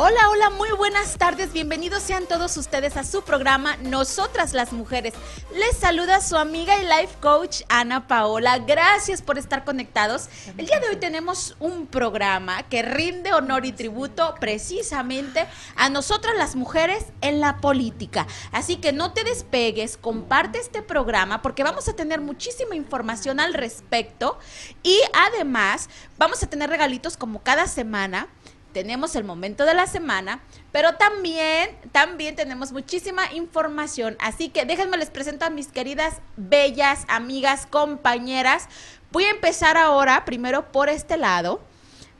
Hola, hola, muy buenas tardes. Bienvenidos sean todos ustedes a su programa Nosotras las Mujeres. Les saluda su amiga y life coach Ana Paola. Gracias por estar conectados. El día de hoy tenemos un programa que rinde honor y tributo precisamente a nosotras las mujeres en la política. Así que no te despegues, comparte este programa porque vamos a tener muchísima información al respecto y además vamos a tener regalitos como cada semana tenemos el momento de la semana, pero también, también tenemos muchísima información. Así que déjenme les presento a mis queridas, bellas, amigas, compañeras. Voy a empezar ahora, primero por este lado,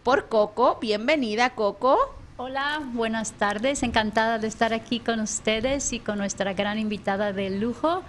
por Coco. Bienvenida, Coco. Hola, buenas tardes. Encantada de estar aquí con ustedes y con nuestra gran invitada de lujo,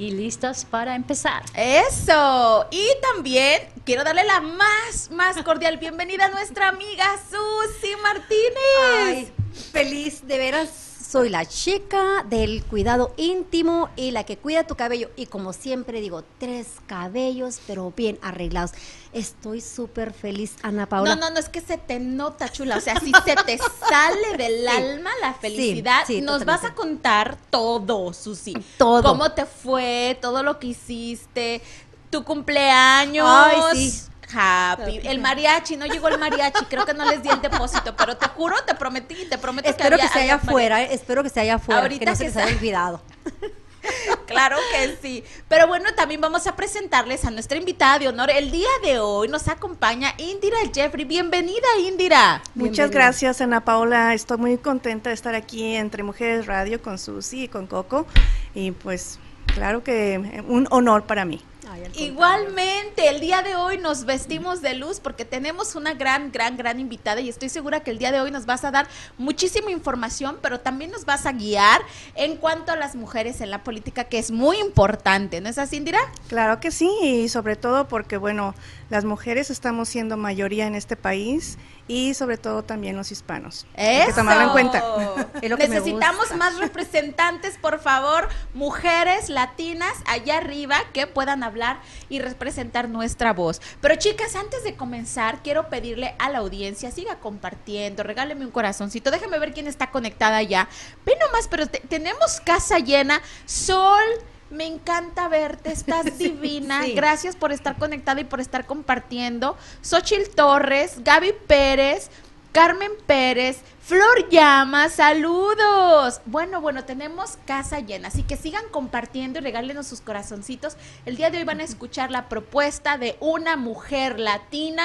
y listos para empezar. Eso. Y también quiero darle la más, más cordial bienvenida a nuestra amiga Susi Martínez. Ay, feliz de veras soy la chica del cuidado íntimo y la que cuida tu cabello. Y como siempre digo, tres cabellos, pero bien arreglados. Estoy súper feliz, Ana Paula. No, no, no, es que se te nota, chula. O sea, si se te sale del alma la felicidad, nos vas a contar todo, Susi. Todo. Cómo te fue, todo lo que hiciste, tu cumpleaños. Ay, sí happy. El mariachi, no llegó el mariachi, creo que no les di el depósito, pero te juro, te prometí, te prometo espero que, se haya afuera, eh, espero que se haya afuera, Ahorita que no se, haya olvidado. Claro que sí. Pero bueno, también vamos a presentarles a nuestra invitada de honor. El día de hoy nos acompaña Indira Jeffrey. Bienvenida, Indira. Muchas gracias, Ana Paula. Estoy muy contenta de estar aquí entre Mujeres Radio con Susi y con Coco. Y pues, claro que un honor para mí. Igualmente, el día de hoy nos vestimos de luz porque tenemos una gran, gran, gran invitada y estoy segura que el día de hoy nos vas a dar muchísima información, pero también nos vas a guiar en cuanto a las mujeres en la política, que es muy importante, ¿no es así, Indira? Claro que sí, y sobre todo porque, bueno, las mujeres estamos siendo mayoría en este país y sobre todo también los hispanos. Hay que tomarlo en cuenta. Necesitamos más representantes, por favor, mujeres latinas allá arriba que puedan hablar y representar nuestra voz. Pero chicas, antes de comenzar, quiero pedirle a la audiencia, siga compartiendo, regáleme un corazoncito, déjame ver quién está conectada ya. Ve nomás, pero tenemos casa llena, sol me encanta verte, estás divina. Gracias por estar conectada y por estar compartiendo. Xochil Torres, Gaby Pérez, Carmen Pérez, Flor Llama, saludos. Bueno, bueno, tenemos casa llena, así que sigan compartiendo y regálenos sus corazoncitos. El día de hoy van a escuchar la propuesta de una mujer latina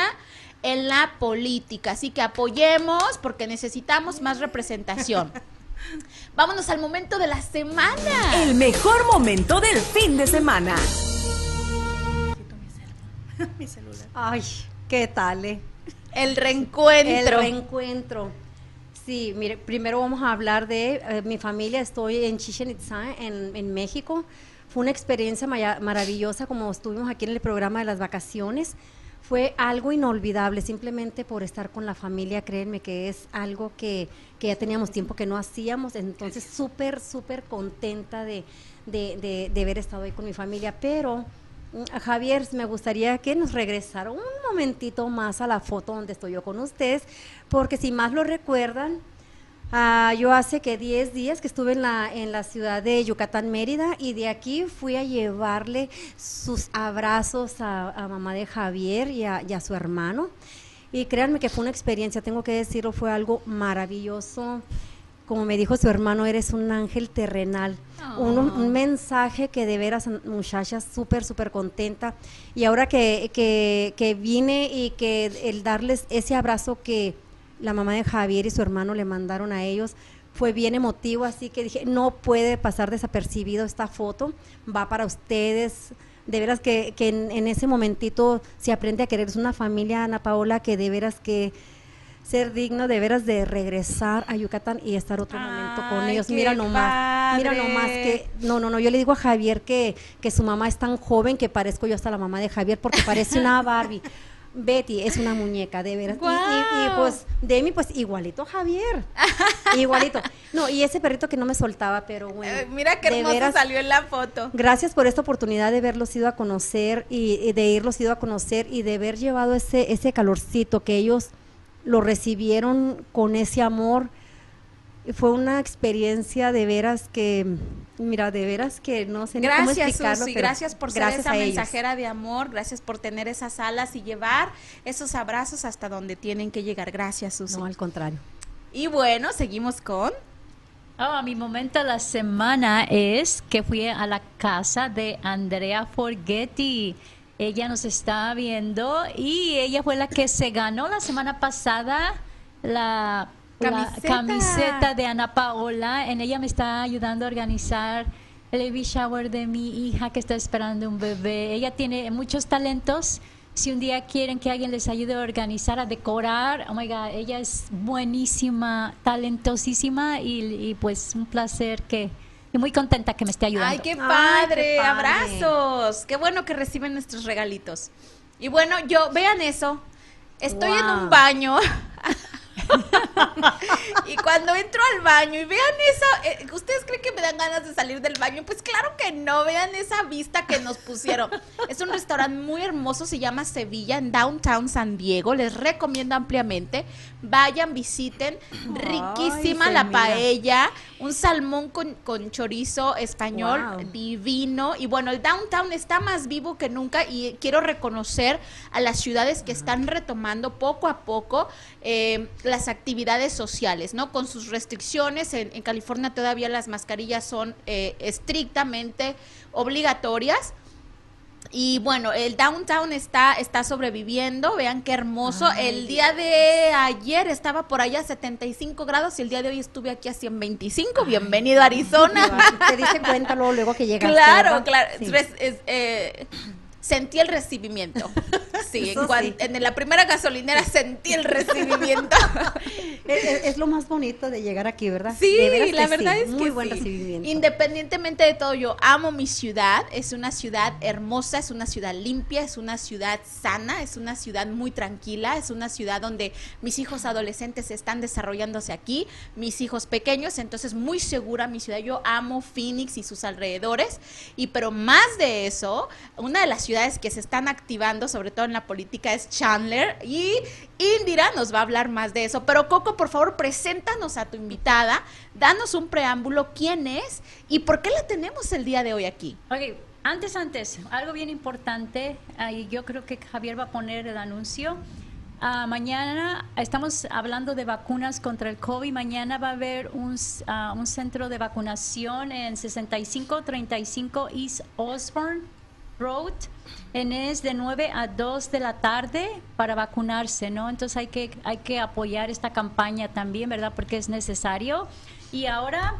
en la política, así que apoyemos porque necesitamos más representación. Vámonos al momento de la semana. El mejor momento del fin de semana. Mi celular. Ay, ¿qué tal? Eh? El reencuentro. El reencuentro. Sí, mire, primero vamos a hablar de eh, mi familia. Estoy en Chichen Itza, en, en México. Fue una experiencia maravillosa como estuvimos aquí en el programa de las vacaciones fue algo inolvidable, simplemente por estar con la familia, créanme que es algo que, que ya teníamos tiempo que no hacíamos, entonces súper, súper contenta de, de, de, haber estado ahí con mi familia, pero mm, Javier, me gustaría que nos regresara un momentito más a la foto donde estoy yo con ustedes, porque si más lo recuerdan, Ah, yo hace que 10 días que estuve en la, en la ciudad de Yucatán, Mérida, y de aquí fui a llevarle sus abrazos a, mamá de Javier y a, su hermano. Y créanme que fue una experiencia, tengo que decirlo, fue algo maravilloso. Como me dijo su hermano, eres un ángel terrenal. Un, un, mensaje que de veras, muchacha, súper, súper contenta. Y ahora que, que, que vine y que el darles ese abrazo que la mamá de Javier y su hermano le mandaron a ellos. Fue bien emotivo, así que dije, no puede pasar desapercibido esta foto, va para ustedes. De veras que, en, ese momentito se aprende a querer. Es una familia, Ana Paola, que de veras que ser digno de veras de regresar a Yucatán y estar otro momento con ellos. Mira nomás, mira nomás que, no, no, no, yo le digo a Javier que, que su mamá es tan joven que parezco yo hasta la mamá de Javier porque parece una Barbie. Betty es una muñeca, de veras. Y, pues Demi, pues igualito a Javier. igualito. No, y ese perrito que no me soltaba, pero bueno. Eh, mira qué hermoso salió en la foto. Gracias por esta oportunidad de verlos ido a conocer y, de irlos ido a conocer y de haber llevado ese, ese calorcito que ellos lo recibieron con ese amor. Fue una experiencia de veras que, mira, de veras que no sé gracias, cómo explicarlo. Susi, gracias por ser esa mensajera de amor, gracias por tener esas alas y llevar esos abrazos hasta donde tienen que llegar. Gracias, Susi. No, al contrario. Y bueno, seguimos con... Oh, mi momento de la semana es que fui a la casa de Andrea Forgetti. Ella nos está viendo y ella fue la que se ganó la semana pasada la camiseta, de Ana Paola. En ella me está ayudando a organizar el baby shower de mi hija que está esperando un bebé. Ella tiene muchos talentos. Si un día quieren que alguien les ayude a organizar, a decorar, oh my God, ella es buenísima, talentosísima y pues un placer que, y muy contenta que me esté ayudando. ¡Ay, qué padre! ¡Abrazos! Qué bueno que reciben nuestros regalitos. Y bueno, yo, vean eso. Estoy en un baño y cuando entro al baño y vean eso, eh, ¿ustedes creen que me dan ganas de salir del baño? Pues claro que no, vean esa vista que nos pusieron. Es un restaurante muy hermoso, se llama Sevilla, en Downtown San Diego, les recomiendo ampliamente. Vayan, visiten, riquísima la paella, un salmón con, chorizo español divino. Y bueno, el Downtown está más vivo que nunca y quiero reconocer a las ciudades que están retomando poco a poco eh, las actividades sociales, ¿no? Con sus restricciones, en, California todavía las mascarillas son eh, estrictamente obligatorias. Y bueno, el downtown está, está sobreviviendo, vean qué hermoso. el día de ayer estaba por allá a 75 grados y el día de hoy estuve aquí a 125. Bienvenido a Arizona. Te diste cuenta luego, luego que llegaste. Claro, claro. Eh, sentí el recibimiento. Sí, en, la primera gasolinera sentí el recibimiento. Es, lo más bonito de llegar aquí, ¿verdad? Sí, la verdad es Muy buen recibimiento. Independientemente de todo, yo amo mi ciudad. Es una ciudad hermosa, es una ciudad limpia, es una ciudad sana, es una ciudad muy tranquila, es una ciudad donde mis hijos adolescentes están desarrollándose aquí, mis hijos pequeños, entonces muy segura mi ciudad. Yo amo Phoenix y sus alrededores. Y pero más de eso, una de las ciudades que se están activando, sobre todo en la política, es Chandler y Indira nos va a hablar más de eso. Pero Coco, por favor, preséntanos a tu invitada, danos un preámbulo, quién es y por qué la tenemos el día de hoy aquí. Ok, antes, antes, algo bien importante, y yo creo que Javier va a poner el anuncio. Uh, mañana estamos hablando de vacunas contra el COVID. Mañana va a haber un, ah, un centro de vacunación en 6535 East Osborne Road en es de 9 a 2 de la tarde para vacunarse, ¿no? Entonces hay que, hay que apoyar esta campaña también, ¿verdad? Porque es necesario. Y ahora,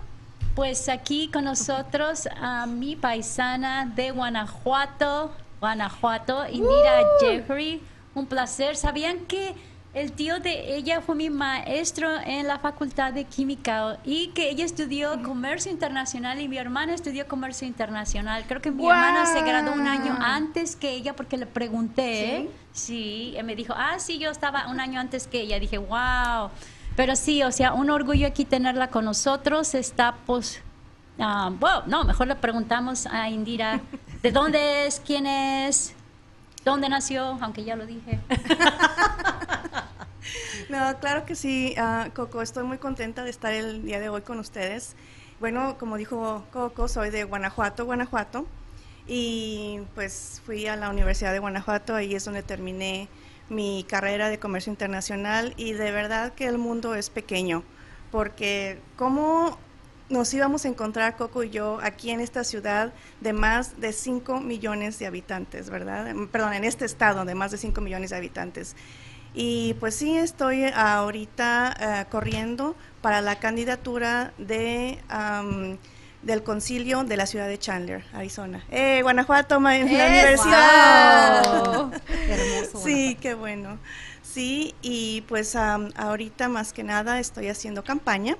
pues aquí con nosotros a mi paisana de Guanajuato, Guanajuato, Indira Jeffrey. Un placer. ¿Sabían que el tío de ella fue mi maestro en la facultad de química y que ella estudió comercio internacional y mi hermana estudió comercio internacional. Creo que mi hermana se graduó un año antes que ella porque le pregunté. Sí, y me dijo, ah, sí, yo estaba un año antes que ella. Dije, wow. Pero sí, o sea, un orgullo aquí tenerla con nosotros. Está, pues, bueno, no, mejor le preguntamos a Indira, ¿de dónde es? ¿Quién es? ¿Dónde nació? Aunque ya lo dije. No, claro que sí, uh, Coco, estoy muy contenta de estar el día de hoy con ustedes. Bueno, como dijo Coco, soy de Guanajuato, Guanajuato, y pues fui a la Universidad de Guanajuato, ahí es donde terminé mi carrera de comercio internacional y de verdad que el mundo es pequeño, porque cómo nos íbamos a encontrar, Coco y yo, aquí en esta ciudad de más de 5 millones de habitantes, ¿verdad? Perdón, en este estado de más de 5 millones de habitantes. Y pues sí, estoy ahorita eh, corriendo para la candidatura de del concilio de la ciudad de Chandler, Arizona. ¡Eh, Guanajuato, la universidad! Hermoso. Sí, qué bueno. Sí, y pues ahorita más que nada estoy haciendo campaña,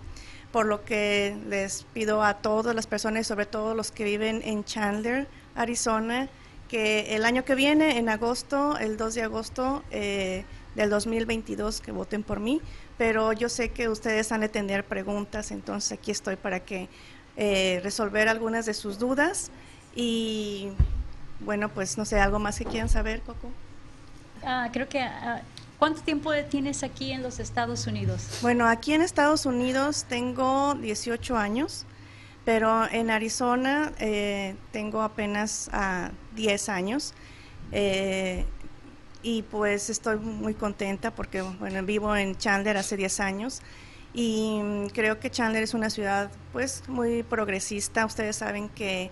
por lo que les pido a todas las personas, sobre todo los que viven en Chandler, Arizona, que el año que viene, en agosto, el 2 de agosto eh, del 2022, que voten por mí, pero yo sé que ustedes han de tener preguntas, entonces aquí estoy para que eh, resolver algunas de sus dudas y bueno, pues no sé, algo más que quieran saber, Coco. Ah, creo que ah, ¿Cuánto tiempo tienes aquí en los Estados Unidos? Bueno, aquí en Estados Unidos tengo 18 años, pero en Arizona eh, tengo apenas 10 ah, años. Eh, y pues estoy muy contenta porque bueno, vivo en Chandler hace 10 años y creo que Chandler es una ciudad pues muy progresista. Ustedes saben que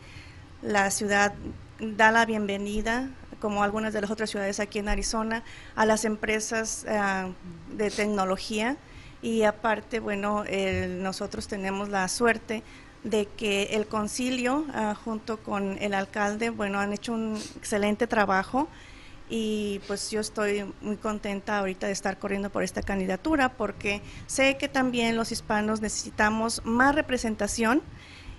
la ciudad da la bienvenida como algunas de las otras ciudades aquí en Arizona, a las empresas eh, de tecnología y aparte, bueno, nosotros tenemos la suerte de que el concilio ah, junto con el alcalde, bueno, han hecho un excelente trabajo y pues yo estoy muy contenta ahorita de estar corriendo por esta candidatura porque sé que también los hispanos necesitamos más representación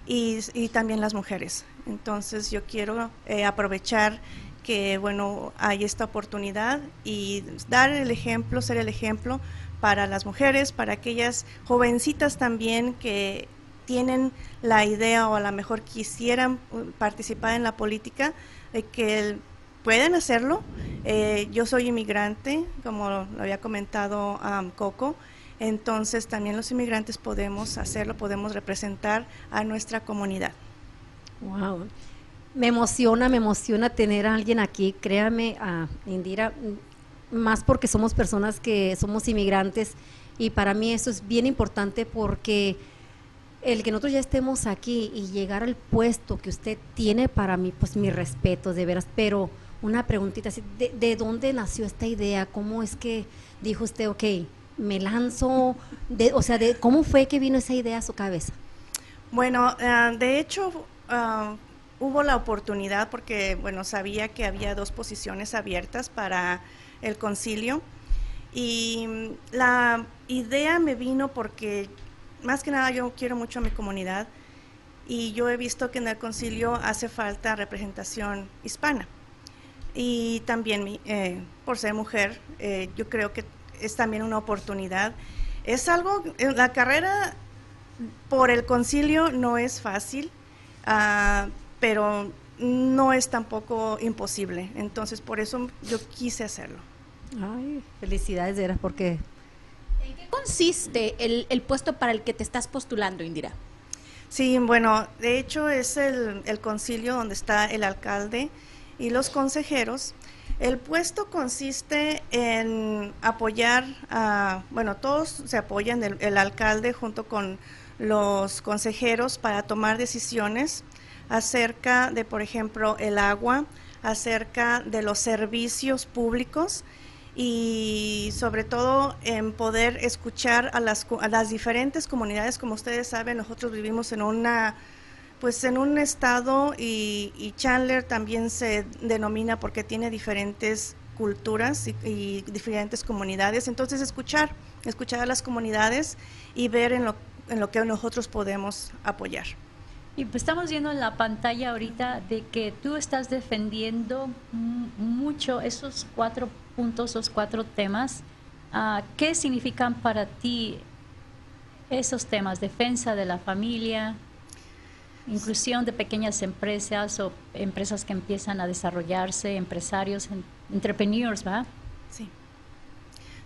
y, también las mujeres. Entonces yo quiero eh, aprovechar que bueno, hay esta oportunidad y dar el ejemplo, ser el ejemplo para las mujeres, para aquellas jovencitas también que tienen la idea o a lo mejor quisieran uh, participar en la política, que pueden hacerlo. Eh, yo soy inmigrante, como lo había comentado um, Coco, entonces también los inmigrantes podemos hacerlo, podemos representar a nuestra comunidad. Wow me emociona, me emociona tener a alguien aquí, créame, a Indira, más porque somos personas que somos inmigrantes y para mí eso es bien importante porque el que nosotros ya estemos aquí y llegar al puesto que usted tiene para mí, pues mi respeto, de veras, pero una preguntita así, ¿de, dónde nació esta idea? ¿Cómo es que dijo usted, ok, me lanzo? De, o sea, de, ¿cómo fue que vino esa idea a su cabeza? Bueno, eh, de hecho, uh, hubo la oportunidad porque, bueno, sabía que había dos posiciones abiertas para el concilio y la idea me vino porque, más que nada, yo quiero mucho a mi comunidad y yo he visto que en el concilio hace falta representación hispana. Y también eh, por ser mujer, eh, yo creo que es también una oportunidad. Es algo, eh, la carrera por el concilio no es fácil. Uh, pero no es tampoco imposible. Entonces, por eso yo quise hacerlo. Ay, felicidades, Era, porque... ¿En qué consiste el, el, puesto para el que te estás postulando, Indira? Sí, bueno, de hecho es el, el concilio donde está el alcalde y los consejeros. El puesto consiste en apoyar a, bueno, todos se apoyan, el, el alcalde junto con los consejeros para tomar decisiones acerca de, por ejemplo, el agua, acerca de los servicios públicos y sobre todo en poder escuchar a las, a las diferentes comunidades. Como ustedes saben, nosotros vivimos en una pues en un estado y, Chandler también se denomina porque tiene diferentes culturas y, y, diferentes comunidades. Entonces escuchar, escuchar a las comunidades y ver en lo, en lo que nosotros podemos apoyar. Y pues estamos viendo en la pantalla ahorita de que tú estás defendiendo mucho esos cuatro puntos, esos cuatro temas. Ah, ¿Qué significan para ti esos temas? Defensa de la familia, inclusión de pequeñas empresas o empresas que empiezan a desarrollarse, empresarios, entrepreneurs, ¿va? Sí.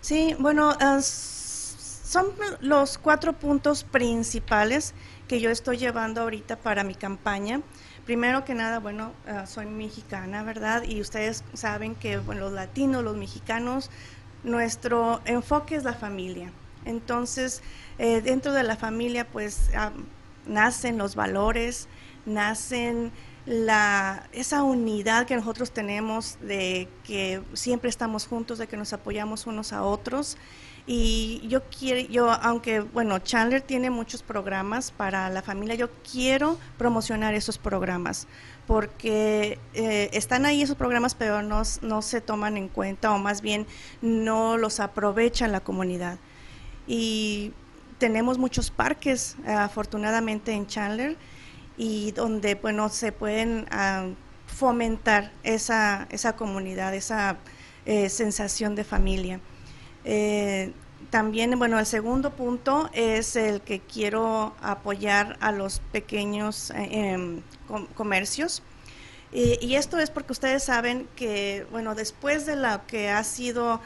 Sí, bueno, son los cuatro puntos principales que yo estoy llevando ahorita para mi campaña. Primero que nada, bueno, ah, soy mexicana, ¿verdad? Y ustedes saben que los latinos, los mexicanos, nuestro enfoque es la familia. Entonces, eh, dentro de la familia, pues ah, nacen los valores, nacen la, esa unidad que nosotros tenemos de que siempre estamos juntos, de que nos apoyamos unos a otros. Y yo quiero, yo, aunque, bueno, Chandler tiene muchos programas para la familia, yo quiero promocionar esos programas porque eh, están ahí esos programas, pero no, se toman en cuenta o más bien no los aprovechan la comunidad. Y tenemos muchos parques, afortunadamente, en Chandler, y donde, bueno, se pueden ah, fomentar esa, esa comunidad, esa eh, sensación de familia. Eh, también, bueno, el segundo punto es el que quiero apoyar a los pequeños eh, em, comercios. y esto es porque ustedes saben que, bueno, después de lo que ha sido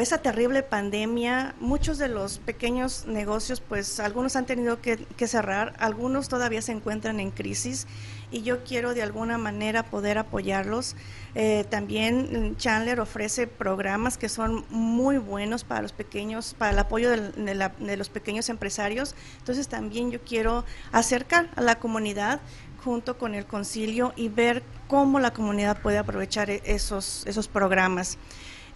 esa terrible pandemia, muchos de los pequeños negocios, pues algunos han tenido que, cerrar, algunos todavía se encuentran en crisis y yo quiero de alguna manera poder apoyarlos. Eh, también Chandler ofrece programas que son muy buenos para los pequeños, para el apoyo de, de los pequeños empresarios. Entonces también yo quiero acercar a la comunidad junto con el concilio y ver cómo la comunidad puede aprovechar e-, esos, esos programas.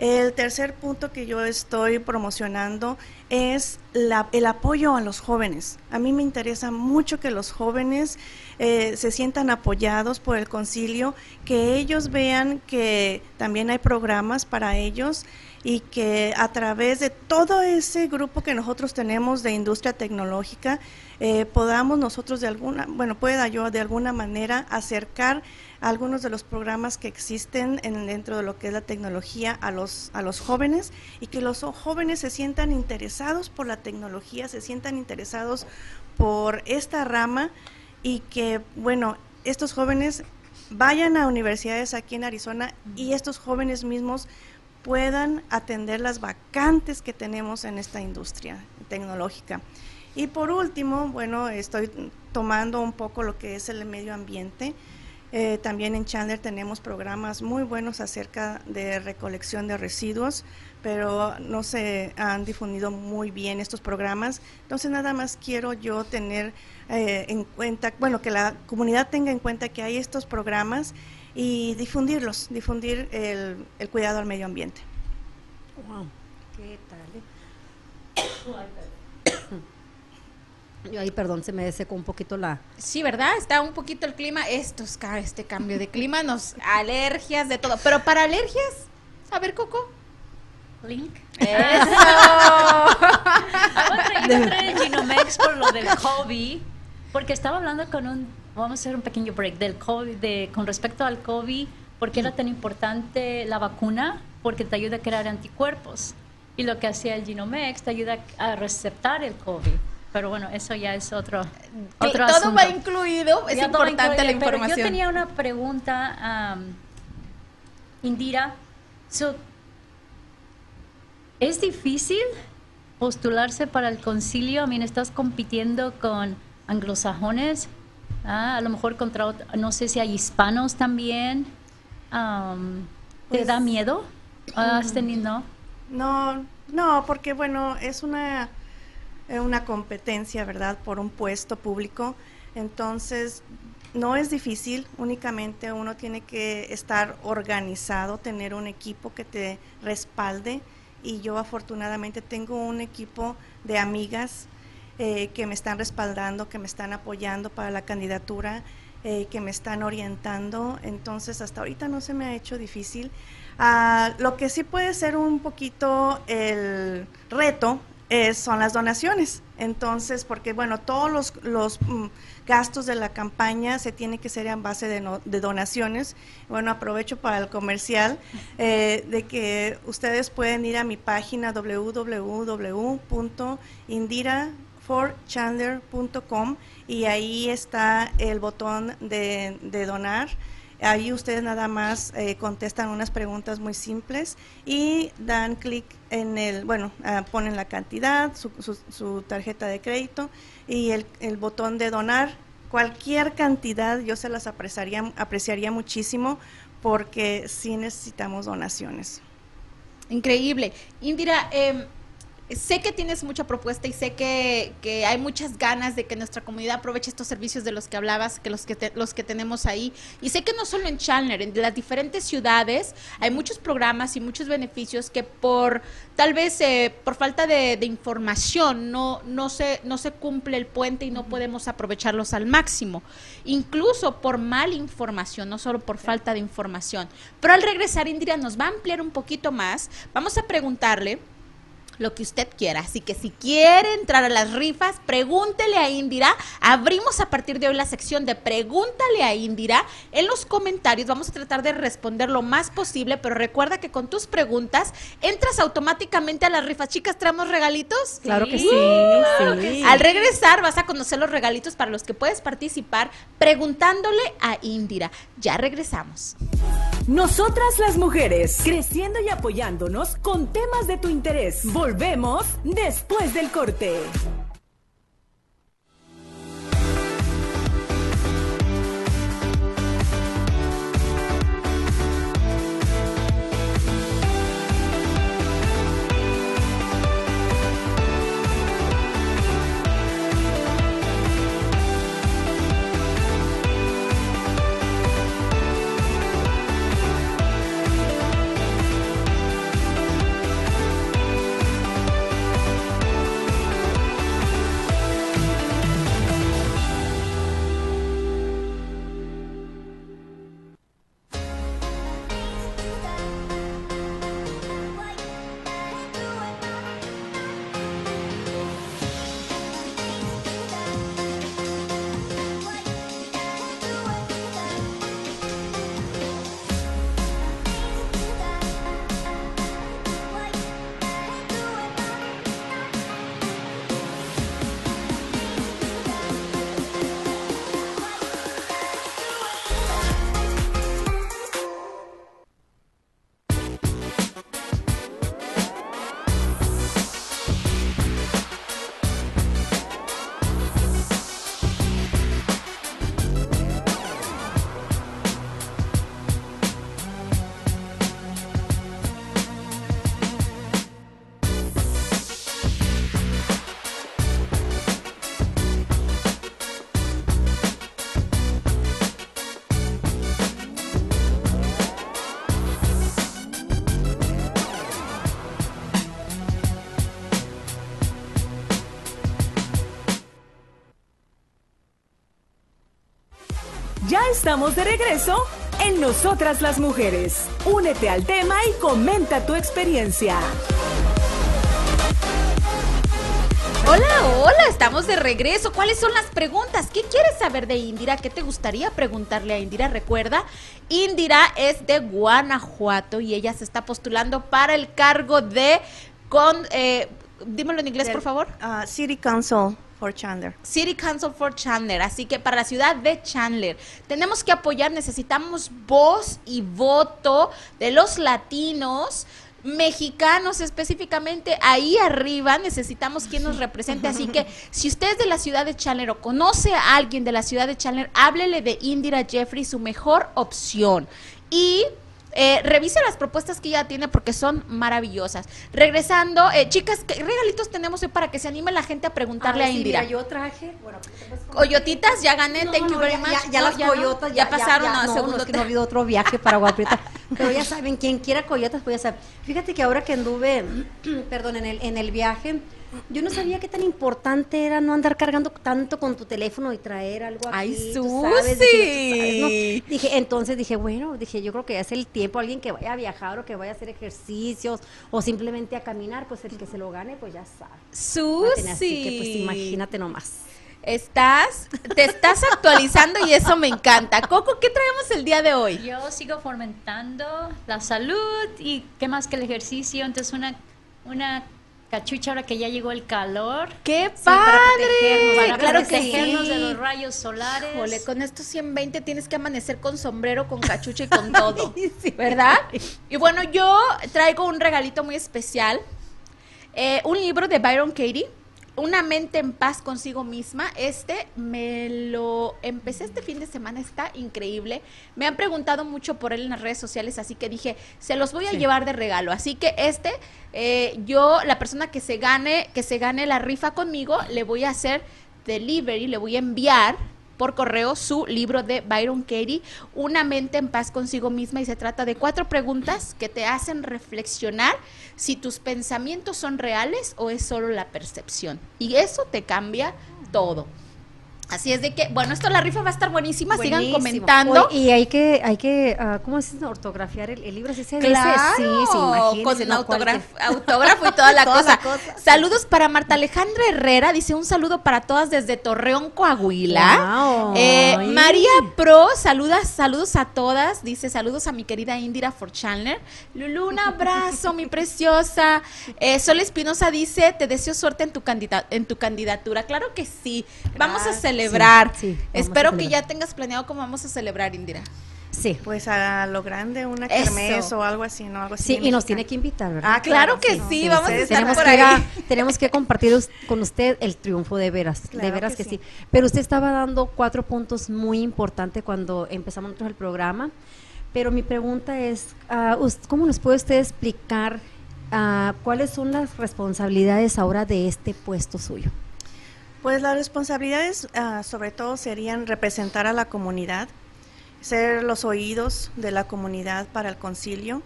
El tercer punto que yo estoy promocionando es el apoyo a los jóvenes. A mí me interesa mucho que los jóvenes eh, se sientan apoyados por el concilio, que ellos vean que también hay programas para ellos y que a través de todo ese grupo que nosotros tenemos de industria tecnológica eh, podamos nosotros de alguna, bueno, pueda yo de alguna manera acercar algunos de los programas que existen en, dentro de lo que es la tecnología a los, a los jóvenes y que los jóvenes se sientan interesados por la tecnología, se sientan interesados por esta rama y que, bueno, estos jóvenes vayan a universidades aquí en Arizona y estos jóvenes mismos puedan atender las vacantes que tenemos en esta industria tecnológica. Y por último, bueno, estoy tomando un poco lo que es el medio ambiente. Eh, también en Chandler tenemos programas muy buenos acerca de recolección de residuos, pero no se han difundido muy bien estos programas. Entonces nada más quiero yo tener eh, en cuenta, bueno, que la comunidad tenga en cuenta que hay estos programas y difundirlos, difundir el, el cuidado al medio ambiente. Wow, qué tal. Yo ahí, perdón, se me secó un poquito la... Sí, ¿verdad? Está un poquito el clima. Estos, este cambio de clima, nos alergias de todo. Pero para alergias, a ver, Coco. Link. Eso. el Ginomex por lo del COVID, porque estaba hablando con un, vamos a hacer un pequeño break del COVID, de, con respecto al COVID, porque era tan importante la vacuna, porque te ayuda a crear anticuerpos. Y lo que hacía el Ginomex te ayuda a receptar el COVID. Pero bueno, eso ya es otro, otro Todo va incluido, es importante la información. Pero yo tenía una pregunta, Indira. ¿Es difícil postularse para el concilio? I estás compitiendo con anglosajones, ah, a lo mejor contra, no sé si hay hispanos también. ¿Te da pues, miedo? ¿Has tenido? No, no, porque bueno, es una una competencia, ¿verdad?, por un puesto público. Entonces, no es difícil, únicamente uno tiene que estar organizado, tener un equipo que te respalde y yo afortunadamente tengo un equipo de amigas eh, que me están respaldando, que me están apoyando para la candidatura, eh, que me están orientando, entonces hasta ahorita no se me ha hecho difícil. Ah, lo que sí puede ser un poquito el reto son las donaciones. Entonces, porque bueno, todos los, los mm, gastos de la campaña se tienen que ser en base de, de donaciones. Bueno, aprovecho para el comercial eh, de que ustedes pueden ir a mi página www.indiraforchandler.com y ahí está el botón de, de donar. Ahí ustedes nada más eh, contestan unas preguntas muy simples y dan clic en el, bueno, ah, ponen la cantidad, su, tarjeta de crédito y el, el, botón de donar. Cualquier cantidad yo se las apreciaría, apreciaría muchísimo porque sí necesitamos donaciones. Increíble. Indira, eh, sé que tienes mucha propuesta y sé que, que, hay muchas ganas de que nuestra comunidad aproveche estos servicios de los que hablabas, que los que los que tenemos ahí. Y sé que no solo en Chandler, en las diferentes ciudades hay muchos programas y muchos beneficios que por tal vez eh, por falta de, información no no se no se cumple el puente y no podemos aprovecharlos al máximo. Incluso por mal información, no solo por falta de información. Pero al regresar Indira nos va a ampliar un poquito más. Vamos a preguntarle lo que usted quiera. Así que si quiere entrar a las rifas, pregúntele a Indira. Abrimos a partir de hoy la sección de Pregúntale a Indira. En los comentarios vamos a tratar de responder lo más posible, pero recuerda que con tus preguntas entras automáticamente a las rifas. Chicas, ¿traemos regalitos? Claro que sí. Al regresar vas a conocer los regalitos para los que puedes participar preguntándole a Indira. Ya regresamos. Nosotras las mujeres, creciendo y apoyándonos con temas de tu interés. Volvemos después del corte. Estamos de regreso en Nosotras las Mujeres. Únete al tema y comenta tu experiencia. Hola, hola, estamos de regreso. ¿Cuáles son las preguntas? ¿Qué quieres saber de Indira? ¿Qué te gustaría preguntarle a Indira? Recuerda, Indira es de Guanajuato y ella se está postulando para el cargo de con eh, dímelo en inglés, por favor. Uh, City Council for. City Council for Chandler. Así que para la ciudad de Chandler tenemos que apoyar, necesitamos voz y voto de los latinos mexicanos específicamente ahí arriba necesitamos quien nos represente así que si usted es de la ciudad de Chandler o conoce a alguien de la ciudad de Chandler háblele de Indira Jeffrey su mejor opción y eh, revise las propuestas que ella tiene porque son maravillosas. Regresando, eh, chicas, ¿qué regalitos tenemos hoy para que se anime la gente a preguntarle a Indira? yo traje, bueno, coyotitas, ya gané, thank you very much. Ya, las coyotas ya, pasaron a segundo. No, es que no ha habido otro viaje para Guaprieta. pero ya saben, quien quiera coyotas, pues ya saben. Fíjate que ahora que anduve, perdón, en el, en el viaje, yo no sabía qué tan importante era no andar cargando tanto con tu teléfono y traer algo aquí. ¡Ay, Susi! Dije, entonces dije, bueno, dije, yo creo que ya es el tiempo, alguien que vaya a viajar o que vaya a hacer ejercicios o simplemente a caminar, pues el que se lo gane, pues ya sabe. ¡Susi! Así que pues imagínate nomás. Estás, te estás actualizando y eso me encanta. Coco, ¿qué traemos el día de hoy? Yo sigo fomentando la salud y qué más que el ejercicio. Entonces, una, una cachucha ahora que ya llegó el calor. ¡Qué padre! Para claro que sí. de los rayos solares. Jole, con estos 120 tienes que amanecer con sombrero, con cachucha y con todo, ¿verdad? Y bueno, yo traigo un regalito muy especial. Eh, un libro de Byron Katie una mente en paz consigo misma. Este me lo empecé este fin de semana, está increíble. Me han preguntado mucho por él en las redes sociales, así que dije, se los voy a llevar de regalo. Así que este, eh, yo, la persona que se gane, que se gane la rifa conmigo, le voy a hacer delivery, le voy a enviar por correo su libro de Byron Katie, Una mente en paz consigo misma, y se trata de cuatro preguntas que te hacen reflexionar si tus pensamientos son reales o es solo la percepción. Y eso te cambia todo. Así es de que, bueno, esto la rifa va a estar buenísima, sigan comentando. y hay que, hay que, uh, ¿cómo es ortografiar el, libro? ¿Sí se claro, Sí, sí, con autógrafo, y toda, la, cosa. Saludos para Marta Alejandra Herrera, dice un saludo para todas desde Torreón, Coahuila. Eh, María Pro, saludas, saludos a todas, dice saludos a mi querida Indira For Chandler. Lulu, un abrazo, mi preciosa. Eh, Sol Espinosa dice, te deseo suerte en tu, en tu candidatura. Claro que sí. Vamos a celebrar celebrar. Espero que ya tengas planeado cómo vamos a celebrar, Indira. Sí. Pues a lo grande, una kermés o algo así, ¿no? Algo así sí, y nos tiene que invitar, ¿verdad? Ah, claro, que sí, vamos a estar tenemos por que ahí. tenemos que compartir con usted el triunfo de veras, de veras que, sí. Pero usted estaba dando cuatro puntos muy importantes cuando empezamos nosotros el programa. Pero mi pregunta es, uh, ¿cómo nos puede usted explicar uh, cuáles son las responsabilidades ahora de este puesto suyo? Pues las responsabilidades ah, sobre todo serían representar a la comunidad, ser los oídos de la comunidad para el concilio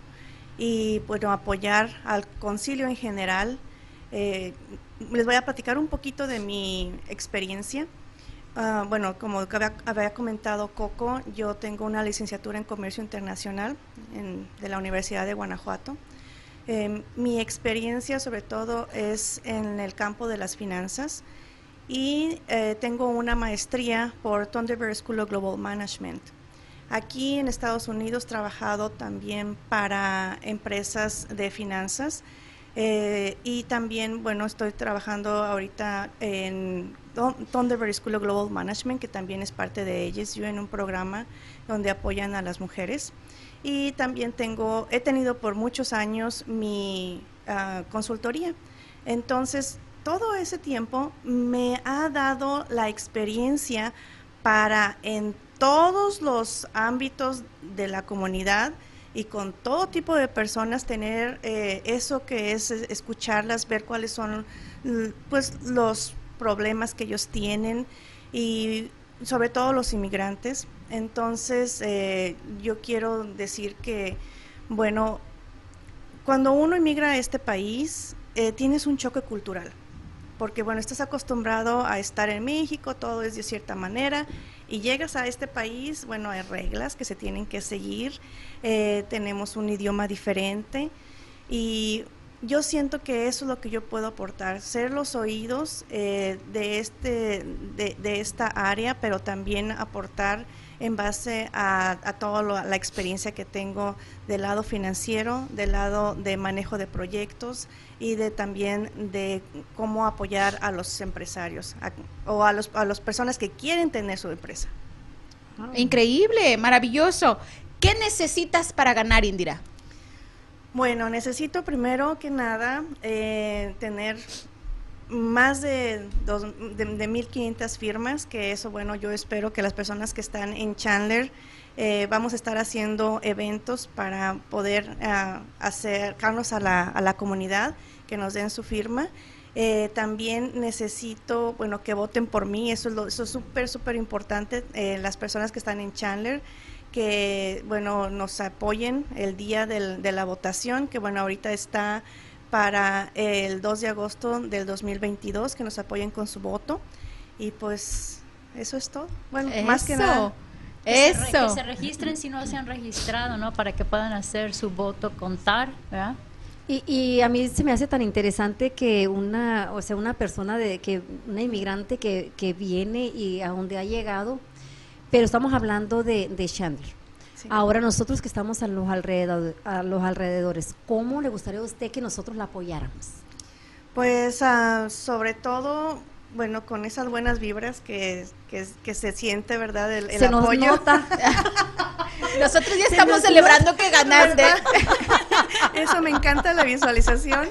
y bueno, apoyar al concilio en general. Eh, les voy a platicar un poquito de mi experiencia. Ah, bueno, como había, comentado Coco, yo tengo una licenciatura en Comercio Internacional de la Universidad de Guanajuato. Em, mi experiencia sobre todo es en el campo de las finanzas y eh, tengo una maestría por Thunderbird School of Global Management. Aquí en Estados Unidos trabajado también para empresas de finanzas eh, y también, bueno, estoy trabajando ahorita en Thunderbird School of Global Management, que también es parte de ellos, yo en un programa donde apoyan a las mujeres. Y también tengo, he tenido por muchos años mi ah, consultoría. Entonces, todo ese tiempo me ha dado la experiencia para en todos los ámbitos de la comunidad y con todo tipo de personas tener eh, eso que es escucharlas, ver cuáles son pues los problemas que ellos tienen y sobre todo los inmigrantes. Entonces eh, yo quiero decir que, bueno, cuando uno inmigra a este país, eh, tienes un choque cultural porque bueno, estás acostumbrado a estar en México, todo es de cierta manera, y llegas a este país, bueno, hay reglas que se tienen que seguir, eh, tenemos un idioma diferente, y yo siento que eso es lo que yo puedo aportar, ser los oídos eh, de, este, de, de esta área, pero también aportar en base a, toda la experiencia que tengo del lado financiero, del lado de manejo de proyectos y de también de cómo apoyar a los empresarios o a, los, a las personas que quieren tener su empresa. Increíble, maravilloso. ¿Qué necesitas para ganar, Indira? Bueno, necesito primero que nada eh, tener más de, dos, de, 1.500 firmas, que eso, bueno, yo espero que las personas que están en Chandler eh, vamos a estar haciendo eventos para poder uh, acercarnos a la, a la comunidad, que nos den su firma. Eh, también necesito, bueno, que voten por mí, eso es lo, eso es súper, súper importante, eh, las personas que están en Chandler, que, bueno, nos apoyen el día del, de la votación, que, bueno, ahorita está para el 2 de agosto del 2022, que nos apoyen con su voto. Y pues eso es todo. Bueno, más que nada. Eso. Que se, registren si no se han registrado, ¿no? Para que puedan hacer su voto contar, ¿verdad? Y, y, a mí se me hace tan interesante que una, o sea, una persona de que una inmigrante que, que viene y a donde ha llegado, pero estamos hablando de, de Chandler. Ahora nosotros que estamos a los, alrededor, a los alrededores, ¿cómo le gustaría a usted que nosotros la apoyáramos? Pues uh, sobre todo, bueno, con esas buenas vibras que, que, se siente, ¿verdad? El, el se apoyo. Nos nota. Nosotros ya estamos celebrando que ganaste. Eso me encanta la visualización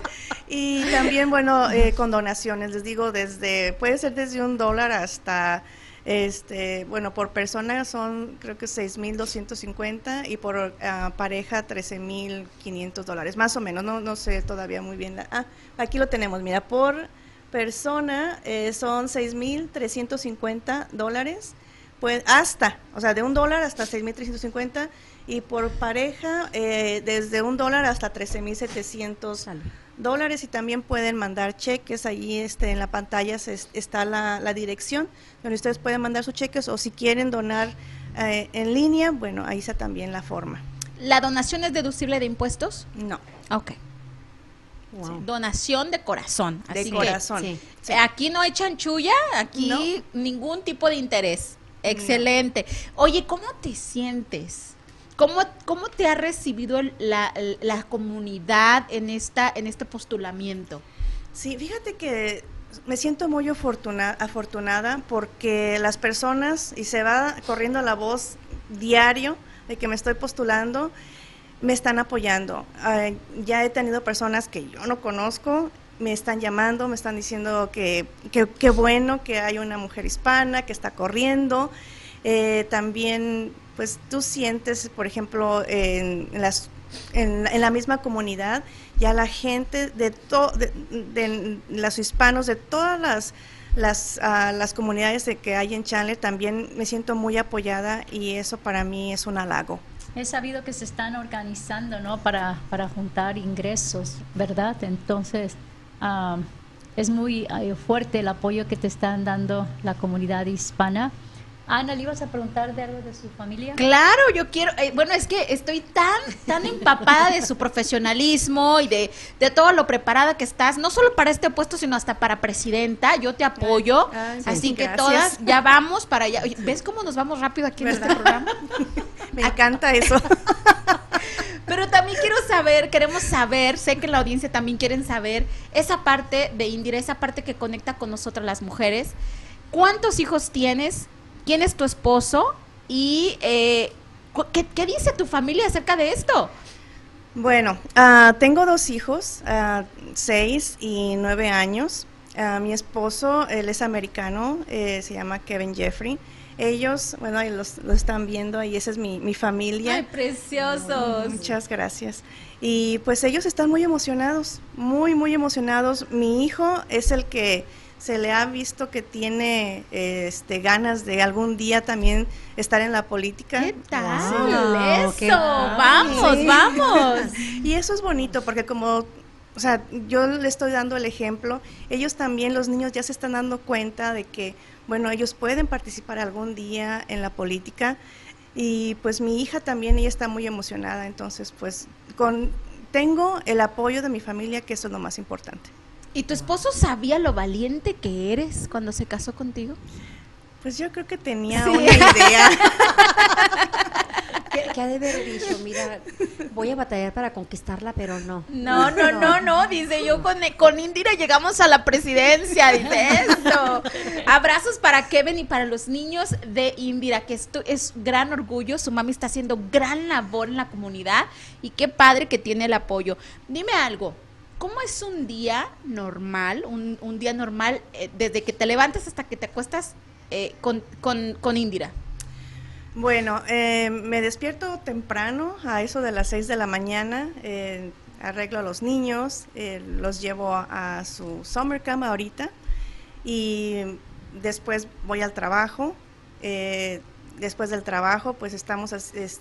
Y también, bueno, eh, con donaciones, les digo, desde, puede ser desde un dólar hasta este, bueno, por persona son creo que 6.250 y por uh, pareja 13.500 dólares, más o menos, no, no sé todavía muy bien. ah, aquí lo tenemos, mira, por persona eh, son 6.350 dólares, pues hasta, o sea, de un dólar hasta 6.350 y por pareja eh, desde un dólar hasta 13.700 dólares y también pueden mandar cheques. Allí este, en la pantalla está la, dirección donde ustedes pueden mandar sus cheques o si quieren donar eh, en línea, bueno, ahí está también la forma. ¿La donación es deducible de impuestos? No. Ok. Donación de corazón. de corazón. Aquí no hay chanchulla, aquí ningún tipo de interés. Excelente. Oye, ¿cómo te sientes? ¿Cómo, ¿Cómo te ha recibido la, la, comunidad en, esta, en este postulamiento? Sí, fíjate que me siento muy afortunada, afortunada porque las personas, y se va corriendo la voz diario de que me estoy postulando, me están apoyando. ya he tenido personas que yo no conozco, me están llamando, me están diciendo que qué bueno que hay una mujer hispana que está corriendo. Eh, también pues tú sientes, por ejemplo, en, las, en, la misma comunidad, ya la gente de, de, los hispanos, de todas las, las, ah, las comunidades de que hay en Chandler, también me siento muy apoyada y eso para mí es un halago. He sabido que se están organizando, ¿no? Para, para juntar ingresos, ¿verdad? Entonces, ah, es muy eh, fuerte el apoyo que te están dando la comunidad hispana Ana, ¿le ibas a preguntar de algo de su familia? Claro, yo quiero, eh, bueno, es que estoy tan, tan empapada de su profesionalismo y de, todo lo preparada que estás, no solo para este puesto, sino hasta para presidenta, yo te apoyo, así que todas ya vamos para allá. ¿Ves cómo nos vamos rápido aquí en este programa? Me encanta eso. Pero también quiero saber, queremos saber, sé que la audiencia también quieren saber esa parte de Indira, esa parte que conecta con nosotras las mujeres. ¿Cuántos hijos tienes? Quién es tu esposo y eh, ¿qué, dice tu familia acerca de esto. Bueno, ah, tengo dos hijos, uh, seis y nueve años. Ah, mi esposo, él es americano, eh, se llama Kevin Jeffrey. Ellos, bueno, ahí los, lo están viendo y esa es mi, mi familia. ¡Ay, preciosos! Muchas gracias. Y pues ellos están muy emocionados, muy, muy emocionados. Mi hijo es el que se le ha visto que tiene este, ganas de algún día también estar en la política. ¿Qué tal? eso, vamos, vamos. y eso es bonito porque como o sea, yo le estoy dando el ejemplo, ellos también, los niños ya se están dando cuenta de que, bueno, ellos pueden participar algún día en la política y pues mi hija también, ella está muy emocionada, entonces pues con, tengo el apoyo de mi familia, que eso es lo más importante. ¿Y tu esposo sabía lo valiente que eres cuando se casó contigo? Pues yo creo que tenía una idea. ¿Qué, ha de haber dicho? Mira, voy a batallar para conquistarla, pero no. No, no, no, no, dice yo con, con Indira llegamos a la presidencia, dice esto. Abrazos para Kevin y para los niños de Indira, que esto es gran orgullo, su mami está haciendo gran labor en la comunidad y qué padre que tiene el apoyo. Dime algo, ¿Cómo es un día normal, un, día normal eh, desde que te levantas hasta que te acuestas eh, con, con, Indira? Bueno, eh, me despierto temprano, a eso de las 6 de la mañana, arreglo a los niños, los llevo a, su summer camp ahorita y después voy al trabajo. después del trabajo, pues estamos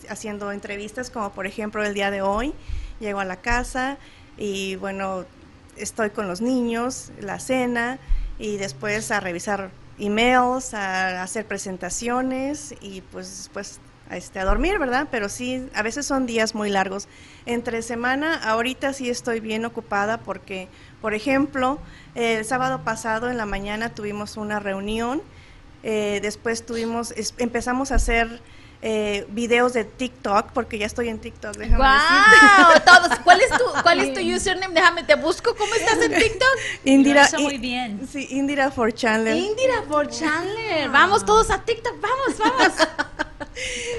haciendo entrevistas como por ejemplo el día de hoy. Llego a la casa, y bueno, estoy con los niños, la cena y después a revisar emails, a hacer presentaciones y pues después este, a dormir, ¿verdad? Pero sí, a veces son días muy largos. Entre semana, ahorita sí estoy bien ocupada porque, por ejemplo, el sábado pasado en la mañana tuvimos una reunión, eh, después tuvimos, empezamos a hacer eh, videos de TikTok, porque ya estoy en TikTok, déjame wow, todos. ¿Cuál es tu, cuál es tu username? Déjame, te busco. ¿Cómo estás en TikTok? Indira. muy bien. Sí, Indira for Chandler. Indira for Chandler. Vamos todos a TikTok, vamos, vamos.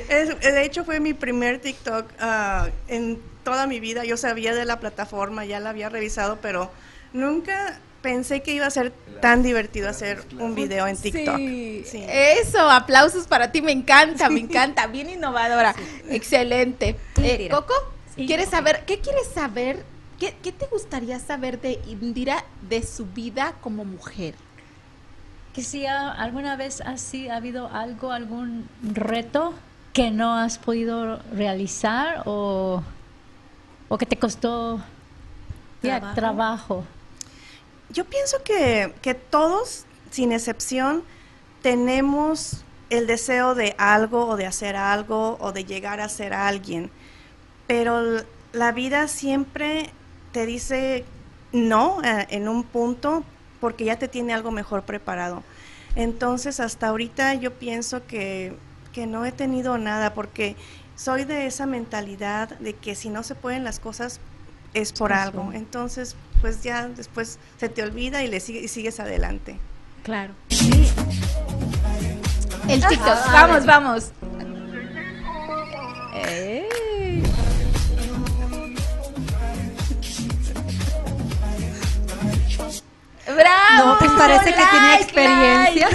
de hecho, fue mi primer TikTok ah, en toda mi vida. Yo sabía de la plataforma, ya la había revisado, pero Nunca pensé que iba a ser tan divertido hacer un video en TikTok. Sí. Eso, aplausos para ti, me encanta, me encanta, bien innovadora, excelente. Eh, Coco, ¿quieres saber, qué quieres saber, qué, te gustaría saber de Indira, de su vida como mujer? Que si alguna vez así ha habido algo, algún reto que no has podido realizar o, o que te costó trabajo yo pienso que, todos, sin excepción, tenemos el deseo de algo o de hacer algo o de llegar a ser alguien, pero la vida siempre te dice no eh, en un punto porque ya te tiene algo mejor preparado. Entonces, hasta ahorita yo pienso que, que no he tenido nada porque soy de esa mentalidad de que si no se pueden las cosas es por algo. Entonces, pues ya después se te olvida y le sigue, y sigues adelante. Claro. El ah, TikTok. Ah, vamos, vamos. ¡Bravo! No, pues parece que tiene experiencia.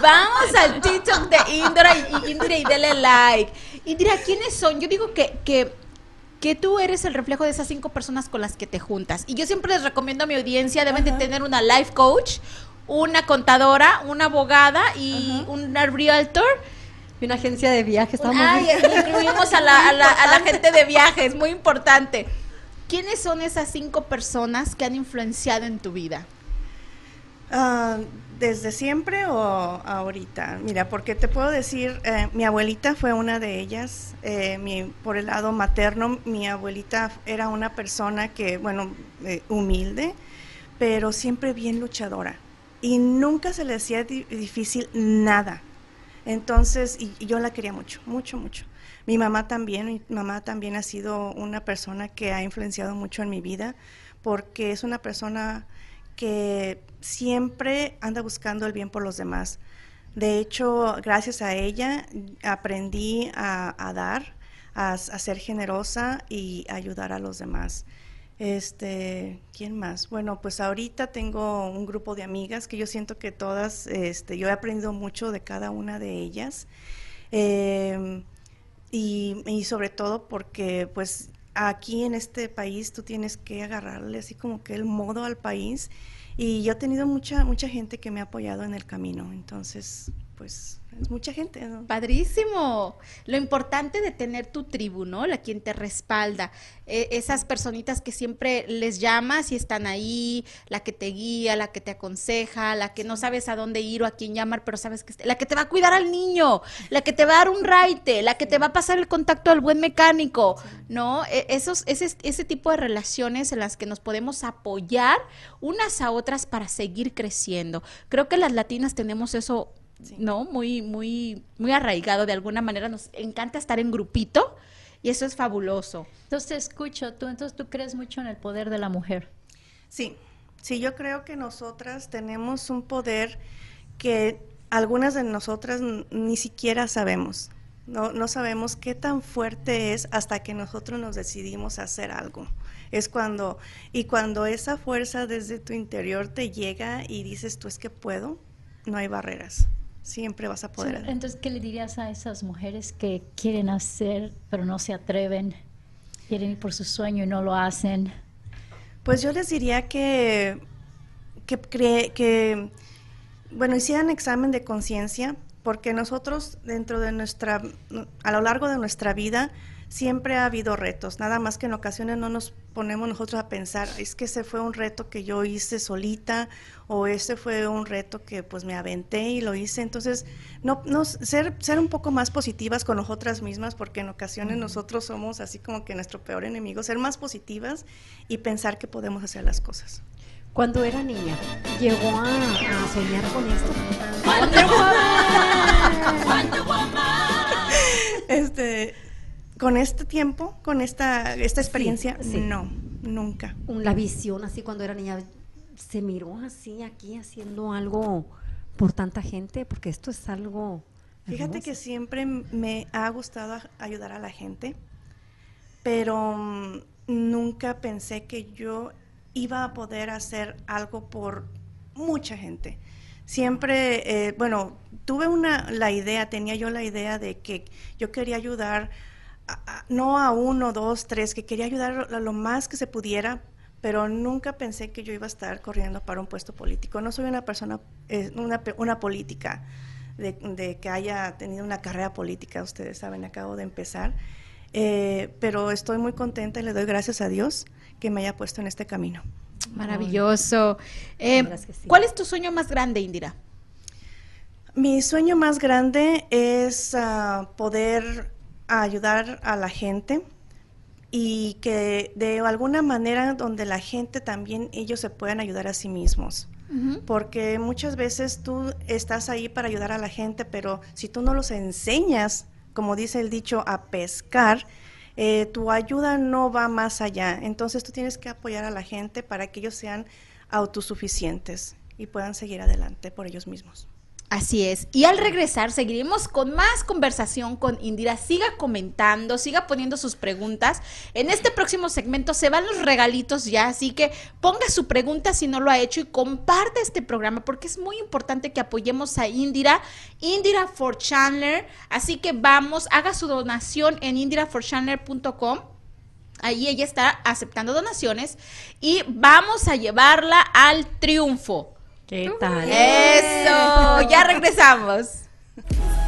Vamos al TikTok de Indra y, Indra y dele like. Indra, ¿quiénes son? Yo digo que, que que tú eres el reflejo de esas cinco personas con las que te juntas. Y yo siempre les recomiendo a mi audiencia, deben de tener una life coach, una contadora, una abogada y una realtor. Y una agencia de viajes. Ay, incluimos a la, a, la, a la gente de viajes, muy importante. ¿Quiénes son esas cinco personas que han influenciado en tu vida? Ah, ¿Desde siempre o ahorita? Mira, porque te puedo decir, eh, mi abuelita fue una de ellas. Eh, por el lado materno, mi abuelita era una persona que, bueno, eh, humilde, pero siempre bien luchadora. Y nunca se le hacía difícil nada. Entonces, y, y, yo la quería mucho, mucho, mucho. Mi mamá también, mi mamá también ha sido una persona que ha influenciado mucho en mi vida, porque es una persona que siempre anda buscando el bien por los demás. De hecho, gracias a ella aprendí a, dar, a, ser generosa y ayudar a los demás. Este, ¿quién más? Bueno, pues ahorita tengo un grupo de amigas que yo siento que todas, este, yo he aprendido mucho de cada una de ellas. Em, y, y, sobre todo porque pues aquí en este país tú tienes que agarrarle así como que el modo al país y yo he tenido mucha mucha gente que me ha apoyado en el camino, entonces pues es mucha gente. Padrísimo. Lo importante de tener tu tribu, ¿no? La quien te respalda. E, esas personitas que siempre les llamas y están ahí, la que te guía, la que te aconseja, la que no sabes a dónde ir o a quién llamar, pero sabes que la que te va a cuidar al niño, la que te va a dar un raite, la que te va a pasar el contacto al buen mecánico, ¿no? E, esos, ese, ese tipo de relaciones en las que nos podemos apoyar unas a otras para seguir creciendo. Creo que las latinas tenemos eso ¿no? Muy, muy, muy arraigado de alguna manera. Nos encanta estar en grupito y eso es fabuloso. Entonces te escucho, tú entonces tú crees mucho en el poder de la mujer. Sí, sí, yo creo que nosotras tenemos un poder que algunas de nosotras ni siquiera sabemos. No, no sabemos qué tan fuerte es hasta que nosotros nos decidimos hacer algo. Es cuando, y cuando esa fuerza desde tu interior te llega y dices, tú es que puedo, no hay barreras siempre vas a poder. entonces, ¿qué le dirías a esas mujeres que quieren hacer, pero no se atreven? Quieren ir por su sueño y no lo hacen. Pues yo les diría que, que, que bueno, hicieran examen de conciencia, porque nosotros dentro de nuestra, a lo largo de nuestra vida, siempre ha habido retos, nada más que en ocasiones no nos ponemos nosotros a pensar, es que ese fue un reto que yo hice solita o ese fue un reto que pues me aventé y lo hice, entonces no, no ser, ser un poco más positivas con nosotras mismas porque en ocasiones nosotros somos así como que nuestro peor enemigo, ser más positivas y pensar que podemos hacer las cosas. Cuando era niña, llegó a, a soñar con esto. este con este tiempo, con esta, esta experiencia, no, nunca. La visión así cuando era niña, se miró así aquí haciendo algo por tanta gente, porque esto es algo... Fíjate que siempre me ha gustado ayudar a la gente, pero mm, nunca pensé que yo iba a poder hacer algo por mucha gente. Siempre, eh, bueno, tuve una, la idea, tenía yo la idea de que yo quería ayudar, no a uno, dos, tres, que quería ayudar a lo más que se pudiera, pero nunca pensé que yo iba a estar corriendo para un puesto político. No soy una persona, eh, una, una política de, que haya tenido una carrera política, ustedes saben, acabo de empezar, eh, pero estoy muy contenta y le doy gracias a Dios que me haya puesto en este camino. Maravilloso. Eh, ¿Cuál es tu sueño más grande, Indira? Mi sueño más grande es ah, poder ayudar a la gente y que de alguna manera donde la gente también ellos se puedan ayudar a sí mismos. Porque muchas veces tú estás ahí para ayudar a la gente, pero si tú no los enseñas, como dice el dicho, a pescar, eh, tu ayuda no va más allá. Entonces tú tienes que apoyar a la gente para que ellos sean autosuficientes y puedan seguir adelante por ellos mismos. Así es. Y al regresar seguiremos con más conversación con Indira. Siga comentando, siga poniendo sus preguntas. En este próximo segmento se van los regalitos ya, así que ponga su pregunta si no lo ha hecho y comparte este programa porque es muy importante que apoyemos a Indira. Indira for Chandler. Así que vamos, haga su donación en indiraforchandler.com. Ahí ella está aceptando donaciones y vamos a llevarla al triunfo. ¿Qué tal? Eso, ya regresamos.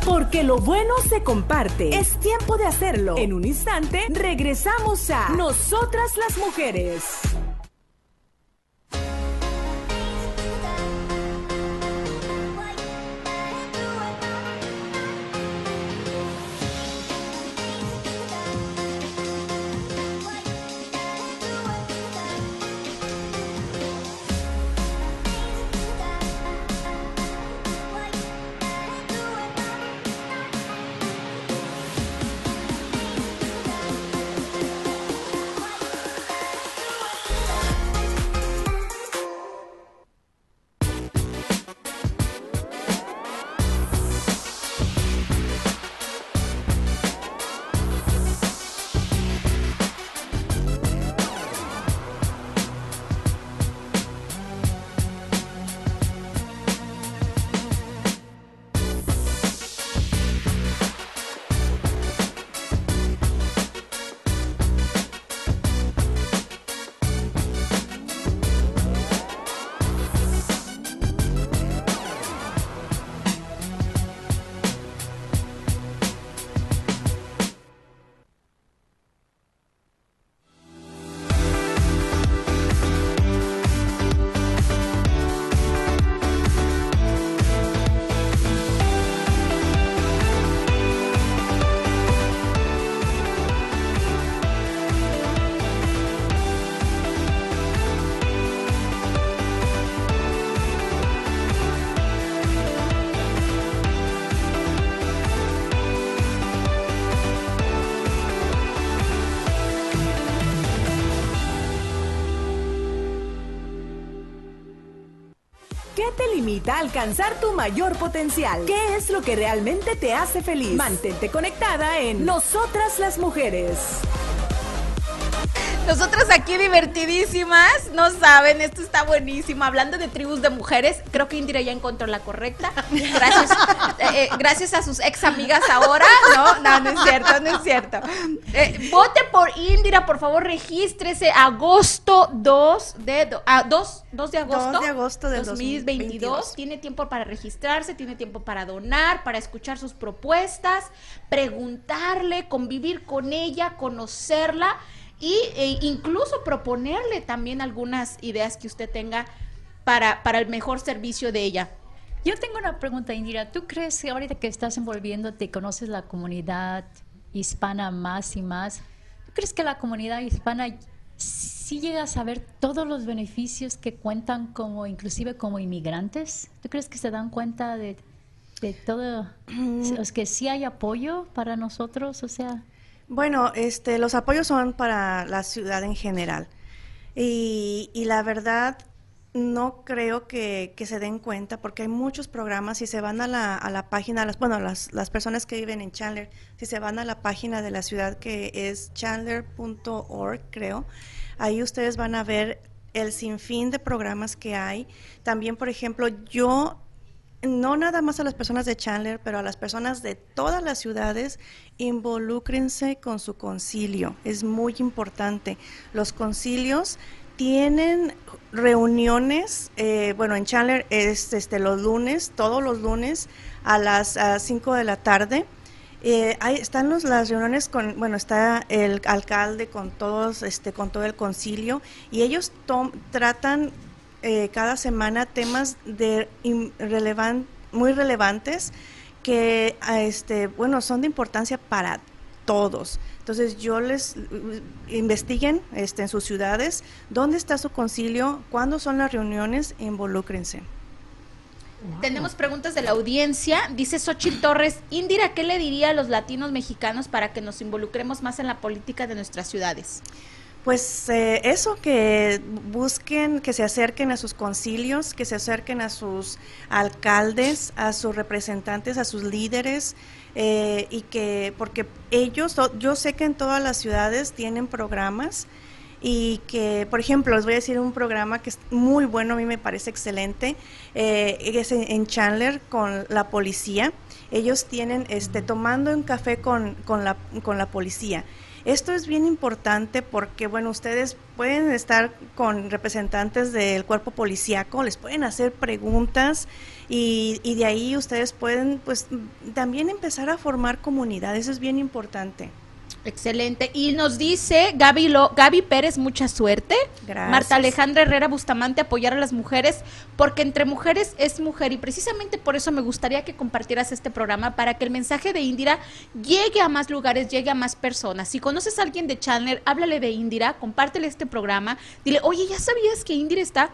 Porque lo bueno se comparte. Es tiempo de hacerlo. En un instante regresamos a Nosotras las Mujeres. Alcanzar tu mayor potencial. ¿Qué es lo que realmente te hace feliz? Mantente conectada en Nosotras las Mujeres. Nosotras aquí divertidísimas, no saben, esto está buenísimo. Hablando de tribus de mujeres, creo que Indira ya encontró la correcta. Gracias, eh, eh, gracias a sus ex amigas ahora. No, no, no es cierto, no es cierto. Eh, vote por Indira, por favor, regístrese agosto 2 de, 2, ah, de agosto. 2 de agosto de 2022. Tiene tiempo para registrarse, tiene tiempo para donar, para escuchar sus propuestas, preguntarle, convivir con ella, conocerla y e incluso proponerle también algunas ideas que usted tenga para, para el mejor servicio de ella. Yo tengo una pregunta, Indira. ¿Tú crees que ahorita que estás envolviéndote, conoces la comunidad hispana más y más? ¿Tú crees que la comunidad hispana sí llega a saber todos los beneficios que cuentan como, inclusive como inmigrantes? ¿Tú crees que se dan cuenta de, de todo? ¿Es que sí hay apoyo para nosotros? O sea... Bueno, este, los apoyos son para la ciudad en general. Y, la verdad, no creo que, se den cuenta porque hay muchos programas. Si se van a la, a la página, las, bueno, las, las personas que viven en Chandler, si se van a la página de la ciudad que es chandler.org, creo, ahí ustedes van a ver el sinfín de programas que hay. También, por ejemplo, yo no nada más a las personas de Chandler, pero a las personas de todas las ciudades, involúcrense con su concilio. Es muy importante. Los concilios tienen reuniones, eh, bueno, en Chandler es este, los lunes, todos los lunes a las 5 de la tarde. Eh, están los, las reuniones con, bueno, está el alcalde con todos, este, con todo el concilio y ellos tratan eh, cada semana temas de muy relevantes que, este, bueno, son de importancia para todos. Entonces yo les investiguen este, en sus ciudades dónde está su concilio, cuándo son las reuniones, e involúcrense. Tenemos preguntas de la audiencia. Dice Xochitl Torres, Indira, ¿qué le diría a los latinos mexicanos para que nos involucremos más en la política de nuestras ciudades? Pues eh, eso, que busquen, que se acerquen a sus concilios, que se acerquen a sus alcaldes, a sus representantes, a sus líderes, eh, y que, porque ellos, yo sé que en todas las ciudades tienen programas y que, por ejemplo, les voy a decir un programa que es muy bueno, a mí me parece excelente, eh, es en Chandler con la policía. Ellos tienen, este, tomando un café con, con, la, con la policía. Esto es bien importante porque, bueno, ustedes pueden estar con representantes del cuerpo policíaco, les pueden hacer preguntas y, y de ahí ustedes pueden, pues, también empezar a formar comunidad. Eso es bien importante. Excelente. Y nos dice Gaby, Lo, Gaby Pérez, mucha suerte. Gracias. Marta Alejandra Herrera Bustamante, apoyar a las mujeres, porque entre mujeres es mujer. Y precisamente por eso me gustaría que compartieras este programa para que el mensaje de Indira llegue a más lugares, llegue a más personas. Si conoces a alguien de Chandler, háblale de Indira, compártele este programa. Dile, oye, ¿ya sabías que Indira está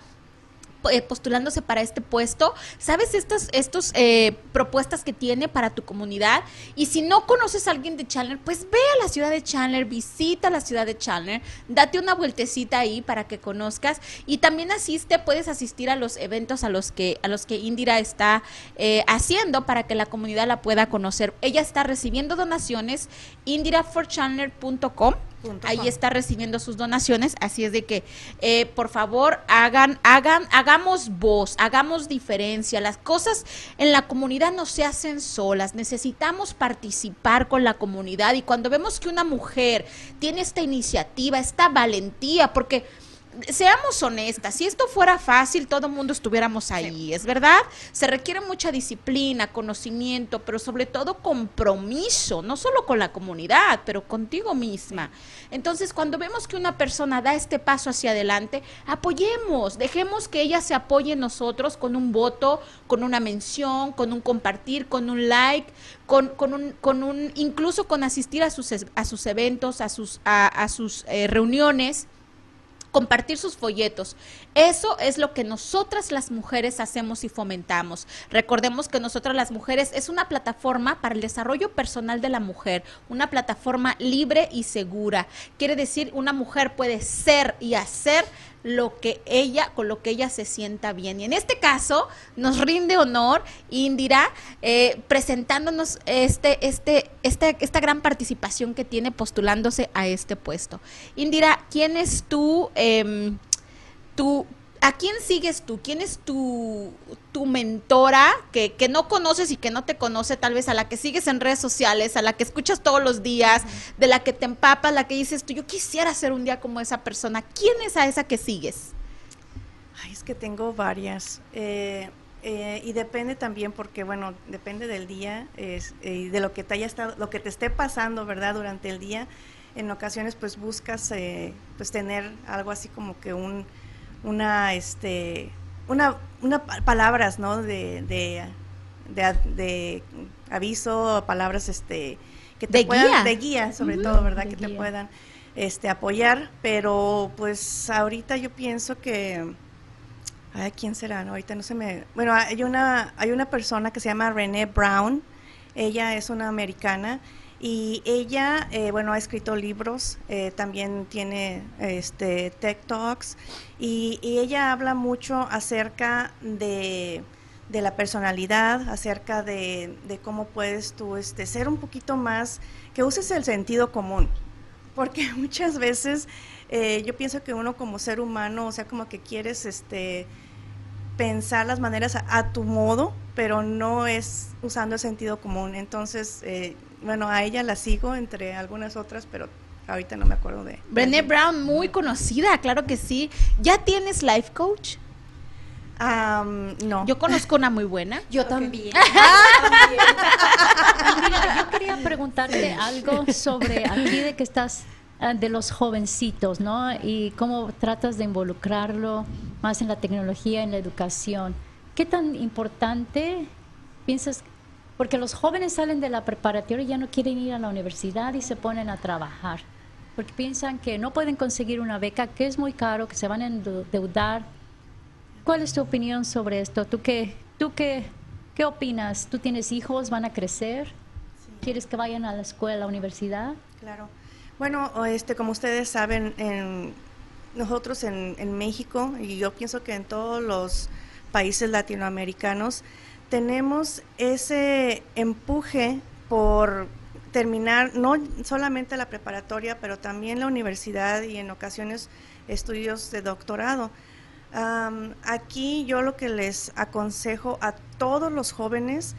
postulándose para este puesto, sabes estas estos, eh, propuestas que tiene para tu comunidad y si no conoces a alguien de Chandler, pues ve a la ciudad de Chandler, visita la ciudad de Chandler, date una vueltecita ahí para que conozcas. Y también asiste, puedes asistir a los eventos a los que a los que Indira está eh, haciendo para que la comunidad la pueda conocer. Ella está recibiendo donaciones indiraforchandler.com Ahí está recibiendo sus donaciones, así es de que eh, por favor hagan, hagan, hagamos voz, hagamos diferencia. Las cosas en la comunidad no se hacen solas, necesitamos participar con la comunidad y cuando vemos que una mujer tiene esta iniciativa, esta valentía, porque seamos honestas, si esto fuera fácil, todo el mundo estuviéramos ahí, ¿es verdad? Se requiere mucha disciplina, conocimiento, pero sobre todo compromiso, no solo con la comunidad, pero contigo misma. Entonces, cuando vemos que una persona da este paso hacia adelante, apoyemos, dejemos que ella se apoye en nosotros con un voto, con una mención, con un compartir, con un like, con, con, un, con un, incluso con asistir a sus, a sus eventos, a sus, a, sus eh, reuniones compartir sus folletos. Eso es lo que nosotras las mujeres hacemos y fomentamos. Recordemos que nosotras las mujeres es una plataforma para el desarrollo personal de la mujer, una plataforma libre y segura. Quiere decir, una mujer puede ser y hacer lo que ella, con lo que ella se sienta bien. Y en este caso, nos rinde honor Indira eh, presentándonos este, este, este, esta gran participación que tiene postulándose a este puesto. Indira, ¿quién es tú? Eh, tú ¿A quién sigues tú? ¿Quién es tu, tu mentora que, que, no conoces y que no te conoce, tal vez a la que sigues en redes sociales, a la que escuchas todos los días, de la que te empapas, la que dices tú, yo quisiera ser un día como esa persona? ¿Quién es a esa que sigues? Ay, es que tengo varias. Eh, eh, y depende también porque, bueno, depende del día y de lo que te haya estado, lo que te esté pasando, ¿verdad? Durante el día. En ocasiones, pues buscas, eh, pues tener algo así como que un una, este, una, una palabras, ¿no? De, de, de, aviso, palabras, este, que te de puedan, guía. de guía, sobre todo, ¿verdad? Que te puedan, este, apoyar, pero pues ahorita yo pienso que, ay, ¿quién será? No, ahorita no se me, bueno, hay una, hay una persona que se llama Renee Brown, ella es una americana, y ella, eh, bueno, ha escrito libros, eh, también tiene este, Tech Talks, y, ella habla mucho acerca de, la personalidad, acerca de, cómo puedes tú este, ser un poquito más, que uses el sentido común, porque muchas veces eh, yo pienso que uno como ser humano, o sea, como que quieres este pensar las maneras a, tu modo, pero no es usando el sentido común. Entonces, eh, bueno, a ella la sigo entre algunas otras, pero ahorita no me acuerdo de. Brené Brown, muy conocida, claro que sí. ¿Ya tienes life coach? no. Yo conozco una muy buena. Yo también. Mira, yo quería preguntarte algo sobre aquí de que estás ah, de los jovencitos, ¿no? Y cómo tratas de involucrarlo más en la tecnología, en la educación. ¿Qué tan importante piensas? Porque los jóvenes salen de la preparatoria y ya no quieren ir a la universidad y se ponen a trabajar. Porque piensan que no pueden conseguir una beca, que es muy caro, que se van a endeudar. ¿Cuál es tu opinión sobre esto? ¿Tú qué, tú qué, qué opinas? ¿Tú tienes hijos? ¿Van a crecer? ¿Quieres que vayan a la escuela, a la universidad? Claro. Bueno, este, como ustedes saben, en, nosotros en, en, México, y yo pienso que en todos los países latinoamericanos, tenemos ese empuje por terminar no solamente la preparatoria, pero también la universidad y en ocasiones estudios de doctorado. aquí yo lo que les aconsejo a todos los jóvenes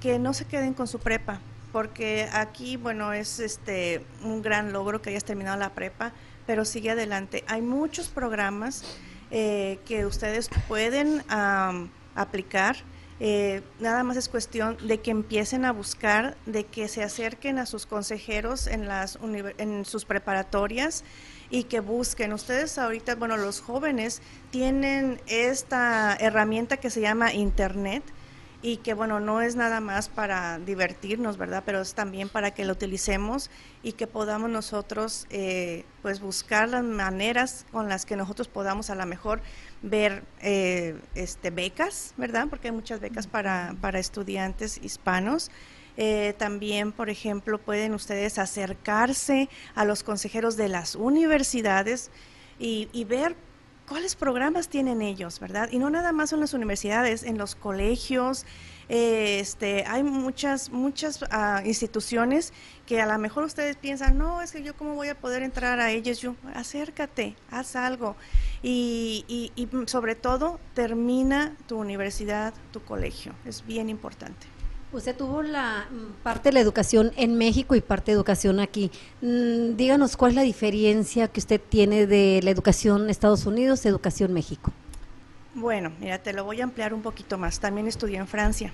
que no se queden con su prepa, porque aquí, bueno, es este un gran logro que hayas terminado la prepa, pero sigue adelante. Hay muchos programas eh, que ustedes pueden aplicar. Eh, nada más es cuestión de que empiecen a buscar, de que se acerquen a sus consejeros en, las en sus preparatorias y que busquen. Ustedes ahorita, bueno, los jóvenes tienen esta herramienta que se llama Internet y que bueno, no es nada más para divertirnos, ¿verdad? Pero es también para que lo utilicemos y que podamos nosotros eh, pues buscar las maneras con las que nosotros podamos a lo mejor ver eh, este, becas, ¿verdad? Porque hay muchas becas para, para estudiantes hispanos. Eh, también, por ejemplo, pueden ustedes acercarse a los consejeros de las universidades y, y ver cuáles programas tienen ellos, ¿verdad? Y no nada más en las universidades, en los colegios, eh, este, hay muchas, muchas ah, instituciones que a lo mejor ustedes piensan, no, es que yo cómo voy a poder entrar a ellas, yo, acércate, haz algo. Y, y, sobre todo, termina tu universidad, tu colegio, es bien importante. Usted tuvo la mm, parte de la educación en México y parte de educación aquí. Mm, díganos cuál es la diferencia que usted tiene de la educación Estados Unidos educación México. Bueno, mira, te lo voy a ampliar un poquito más. También estudié en Francia.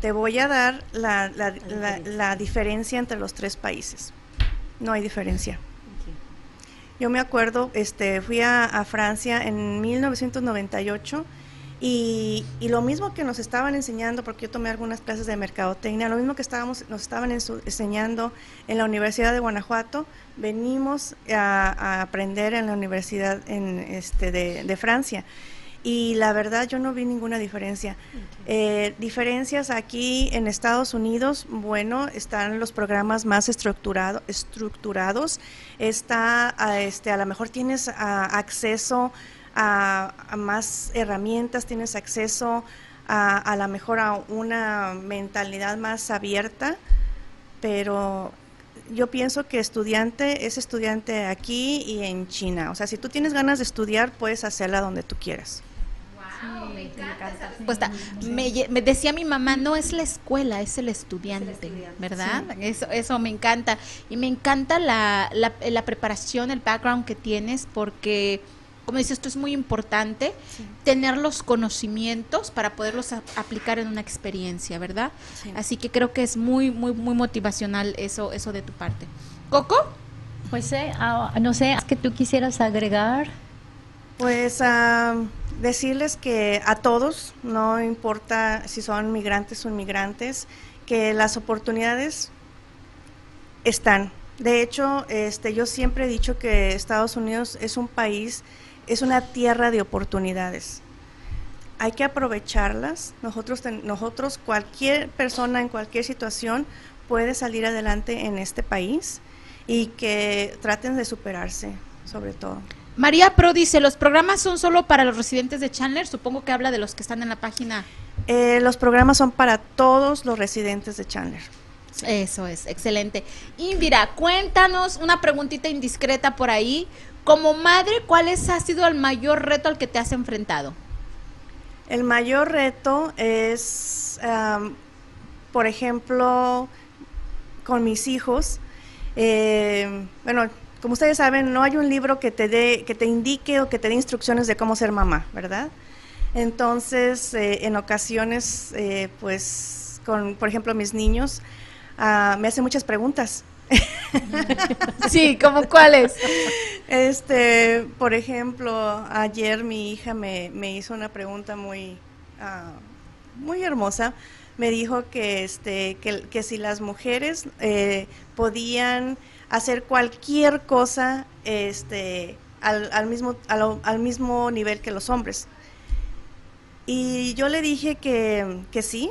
Te voy a dar la, la, diferencia entre los tres países. No hay diferencia. Yo me acuerdo, este, fui a, a Francia en 1998 y, lo mismo que nos estaban enseñando, porque yo tomé algunas clases de mercadotecnia, lo mismo que estábamos, nos estaban enseñando en la Universidad de Guanajuato, venimos a, aprender en la Universidad en, este, de, Francia. Y la verdad yo no vi ninguna diferencia. Eh, diferencias aquí en Estados Unidos, bueno, están los programas más estructurado, estructurados, está, a, este, a lo mejor tienes acceso a, más herramientas, tienes acceso a, a lo mejor a una mentalidad más abierta, pero yo pienso que estudiante es estudiante aquí y en China. O sea, si tú tienes ganas de estudiar, puedes hacerla donde tú quieras. Me encanta Me, decía mi mamá, no es la escuela, es el estudiante, ¿verdad? Eso, eso me encanta. Y me encanta la, la, la preparación, el background que tienes, porque como dices, esto es muy importante, tener los conocimientos para poderlos aplicar en una experiencia, ¿verdad? Así que creo que es muy, muy, muy motivacional eso, eso de tu parte. ¿Coco? Pues eh, ah, no sé, ¿es que tú quisieras agregar? Pues decirles que a todos, no importa si son migrantes o inmigrantes, que las oportunidades están. De hecho, este, yo siempre he dicho que Estados Unidos es un país es una tierra de oportunidades. Hay que aprovecharlas. Nosotros, nosotros, cualquier persona en cualquier situación puede salir adelante en este país y que traten de superarse, sobre todo. María Pro dice, ¿los programas son solo para los residentes de Chandler? Supongo que habla de los que están en la página. Eh, los programas son para todos los residentes de Chandler. Eso es, excelente. Indira, cuéntanos una preguntita indiscreta por ahí. Como madre, ¿cuál es, ha sido el mayor reto al que te has enfrentado? El mayor reto es, por ejemplo, con mis hijos. Eh, bueno, como ustedes saben, no hay un libro que te dé, que te indique o que te dé instrucciones de cómo ser mamá, ¿verdad? Entonces, eh, en ocasiones, eh, pues, con, por ejemplo, mis niños, ah, me hacen muchas preguntas sí, ¿como cuáles? Este, por ejemplo, ayer mi hija me, hizo una pregunta muy, ah, muy hermosa. Me dijo que, este, que, si las mujeres eh, podían hacer cualquier cosa este, al, al mismo, al, mismo nivel que los hombres. Y yo le dije que, que sí,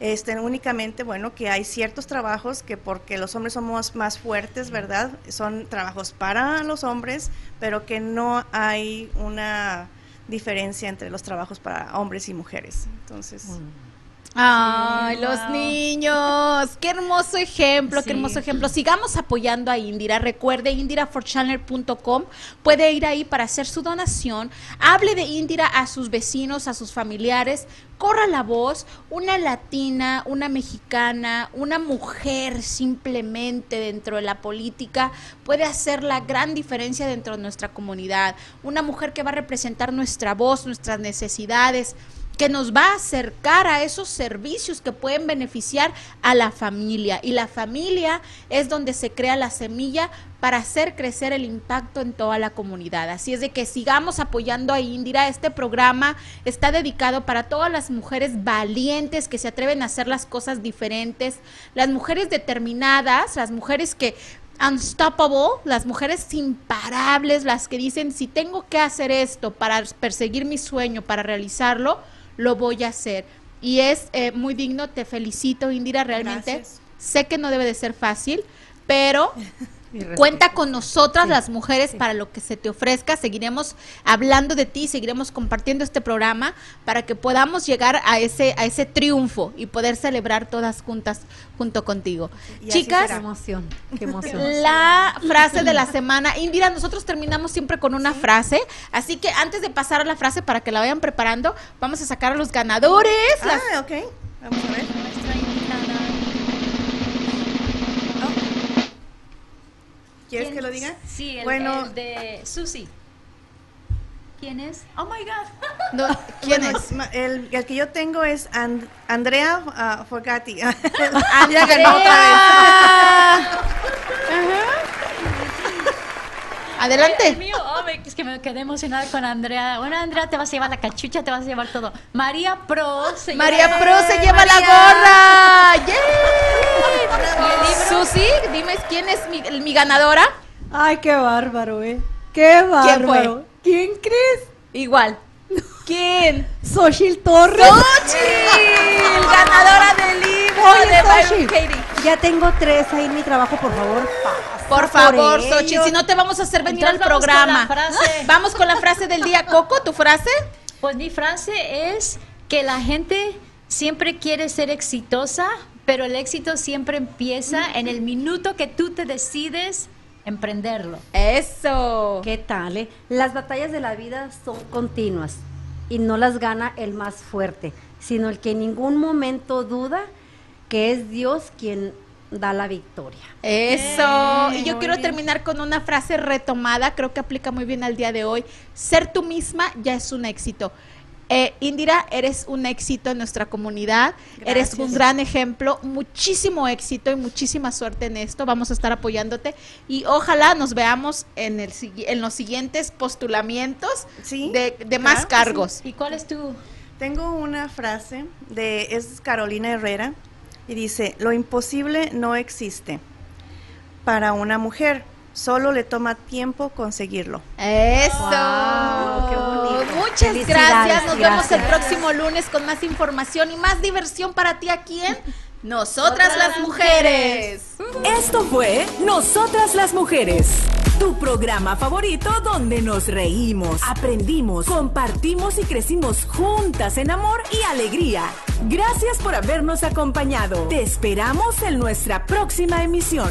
este, únicamente, bueno, que hay ciertos trabajos que porque los hombres somos más fuertes, ¿verdad? Son trabajos para los hombres, pero que no hay una diferencia entre los trabajos para hombres y mujeres. Entonces... Mm. Ay, los niños. Qué hermoso ejemplo, qué hermoso ejemplo. Sigamos apoyando a Indira. Recuerde indiraforchannel.com. Puede ir ahí para hacer su donación. Hable de Indira a sus vecinos, a sus familiares. Corra la voz. Una latina, una mexicana, una mujer simplemente dentro de la política puede hacer la gran diferencia dentro de nuestra comunidad. Una mujer que va a representar nuestra voz, nuestras necesidades que nos va a acercar a esos servicios que pueden beneficiar a la familia. Y la familia es donde se crea la semilla para hacer crecer el impacto en toda la comunidad. Así es de que sigamos apoyando a Indira. Este programa está dedicado para todas las mujeres valientes que se atreven a hacer las cosas diferentes, las mujeres determinadas, las mujeres que unstoppable, las mujeres imparables, las que dicen, si tengo que hacer esto para perseguir mi sueño, para realizarlo, lo voy a hacer. Y es eh, muy digno, te felicito, Indira, realmente. Sé que no debe de ser fácil, pero Cuenta con nosotras las mujeres para lo que se te ofrezca. Seguiremos hablando de ti, seguiremos compartiendo este programa para que podamos llegar a ese a ese triunfo y poder celebrar todas juntas junto contigo. Chicas, qué emoción, qué emoción. La frase de la semana, Indira, nosotros terminamos siempre con una frase, así que antes de pasar a la frase para que la vayan preparando, vamos a sacar a los ganadores. Ah, ok. Vamos a ver. ¿Quieres que lo diga? Sí, el, bueno, de Susi. ¿Quién es? Oh my God. ¿Quién es? El, el, que yo tengo es Andrea uh, Fogati. Andrea ganó otra vez. Adelante. mío, oh, es que me quedé emocionada con Andrea. Bueno, Andrea, te vas a llevar la cachucha, te vas a llevar todo. María Pro se María lleva... Pro se lleva la gorra. ¡Yay! Susi, dime quién es mi, mi, ganadora. Ay, qué bárbaro, eh. Qué bárbaro. ¿Quién, crees? Igual. ¿Quién? Xochitl Torres. ¡Xochitl! ganadora del libro de Byron Katie. Ya tengo tres ahí en mi trabajo, por favor. Por favor, Xochitl, si no te vamos a hacer venir al programa. Vamos con la frase del día. Coco, ¿tu frase? Pues mi frase es que la gente siempre quiere ser exitosa, pero el éxito siempre empieza en el minuto que tú te decides emprenderlo. Eso. ¿Qué tal? Eh? Las batallas de la vida son continuas y no las gana el más fuerte, sino el que en ningún momento duda que es Dios quien da la victoria. Eso. y yo quiero terminar con una frase retomada, creo que aplica muy bien al día de hoy. Ser tú misma ya es un éxito. Eh, Indira, eres un éxito en nuestra comunidad, eres un gran ejemplo, muchísimo éxito y muchísima suerte en esto. Vamos a estar apoyándote y ojalá nos veamos en, el, en los siguientes postulamientos de, más cargos. ¿Y cuál es tu? Tengo una frase de es Carolina Herrera y dice, lo imposible no existe para una mujer, solo le toma tiempo conseguirlo. Eso. Muchas gracias. Nos vemos el próximo lunes con más información y más diversión para ti aquí en Nosotras las Mujeres. Esto fue Nosotras las Mujeres tu programa favorito donde nos reímos, aprendimos, compartimos y crecimos juntas en amor y alegría. Gracias por habernos acompañado. Te esperamos en nuestra próxima emisión.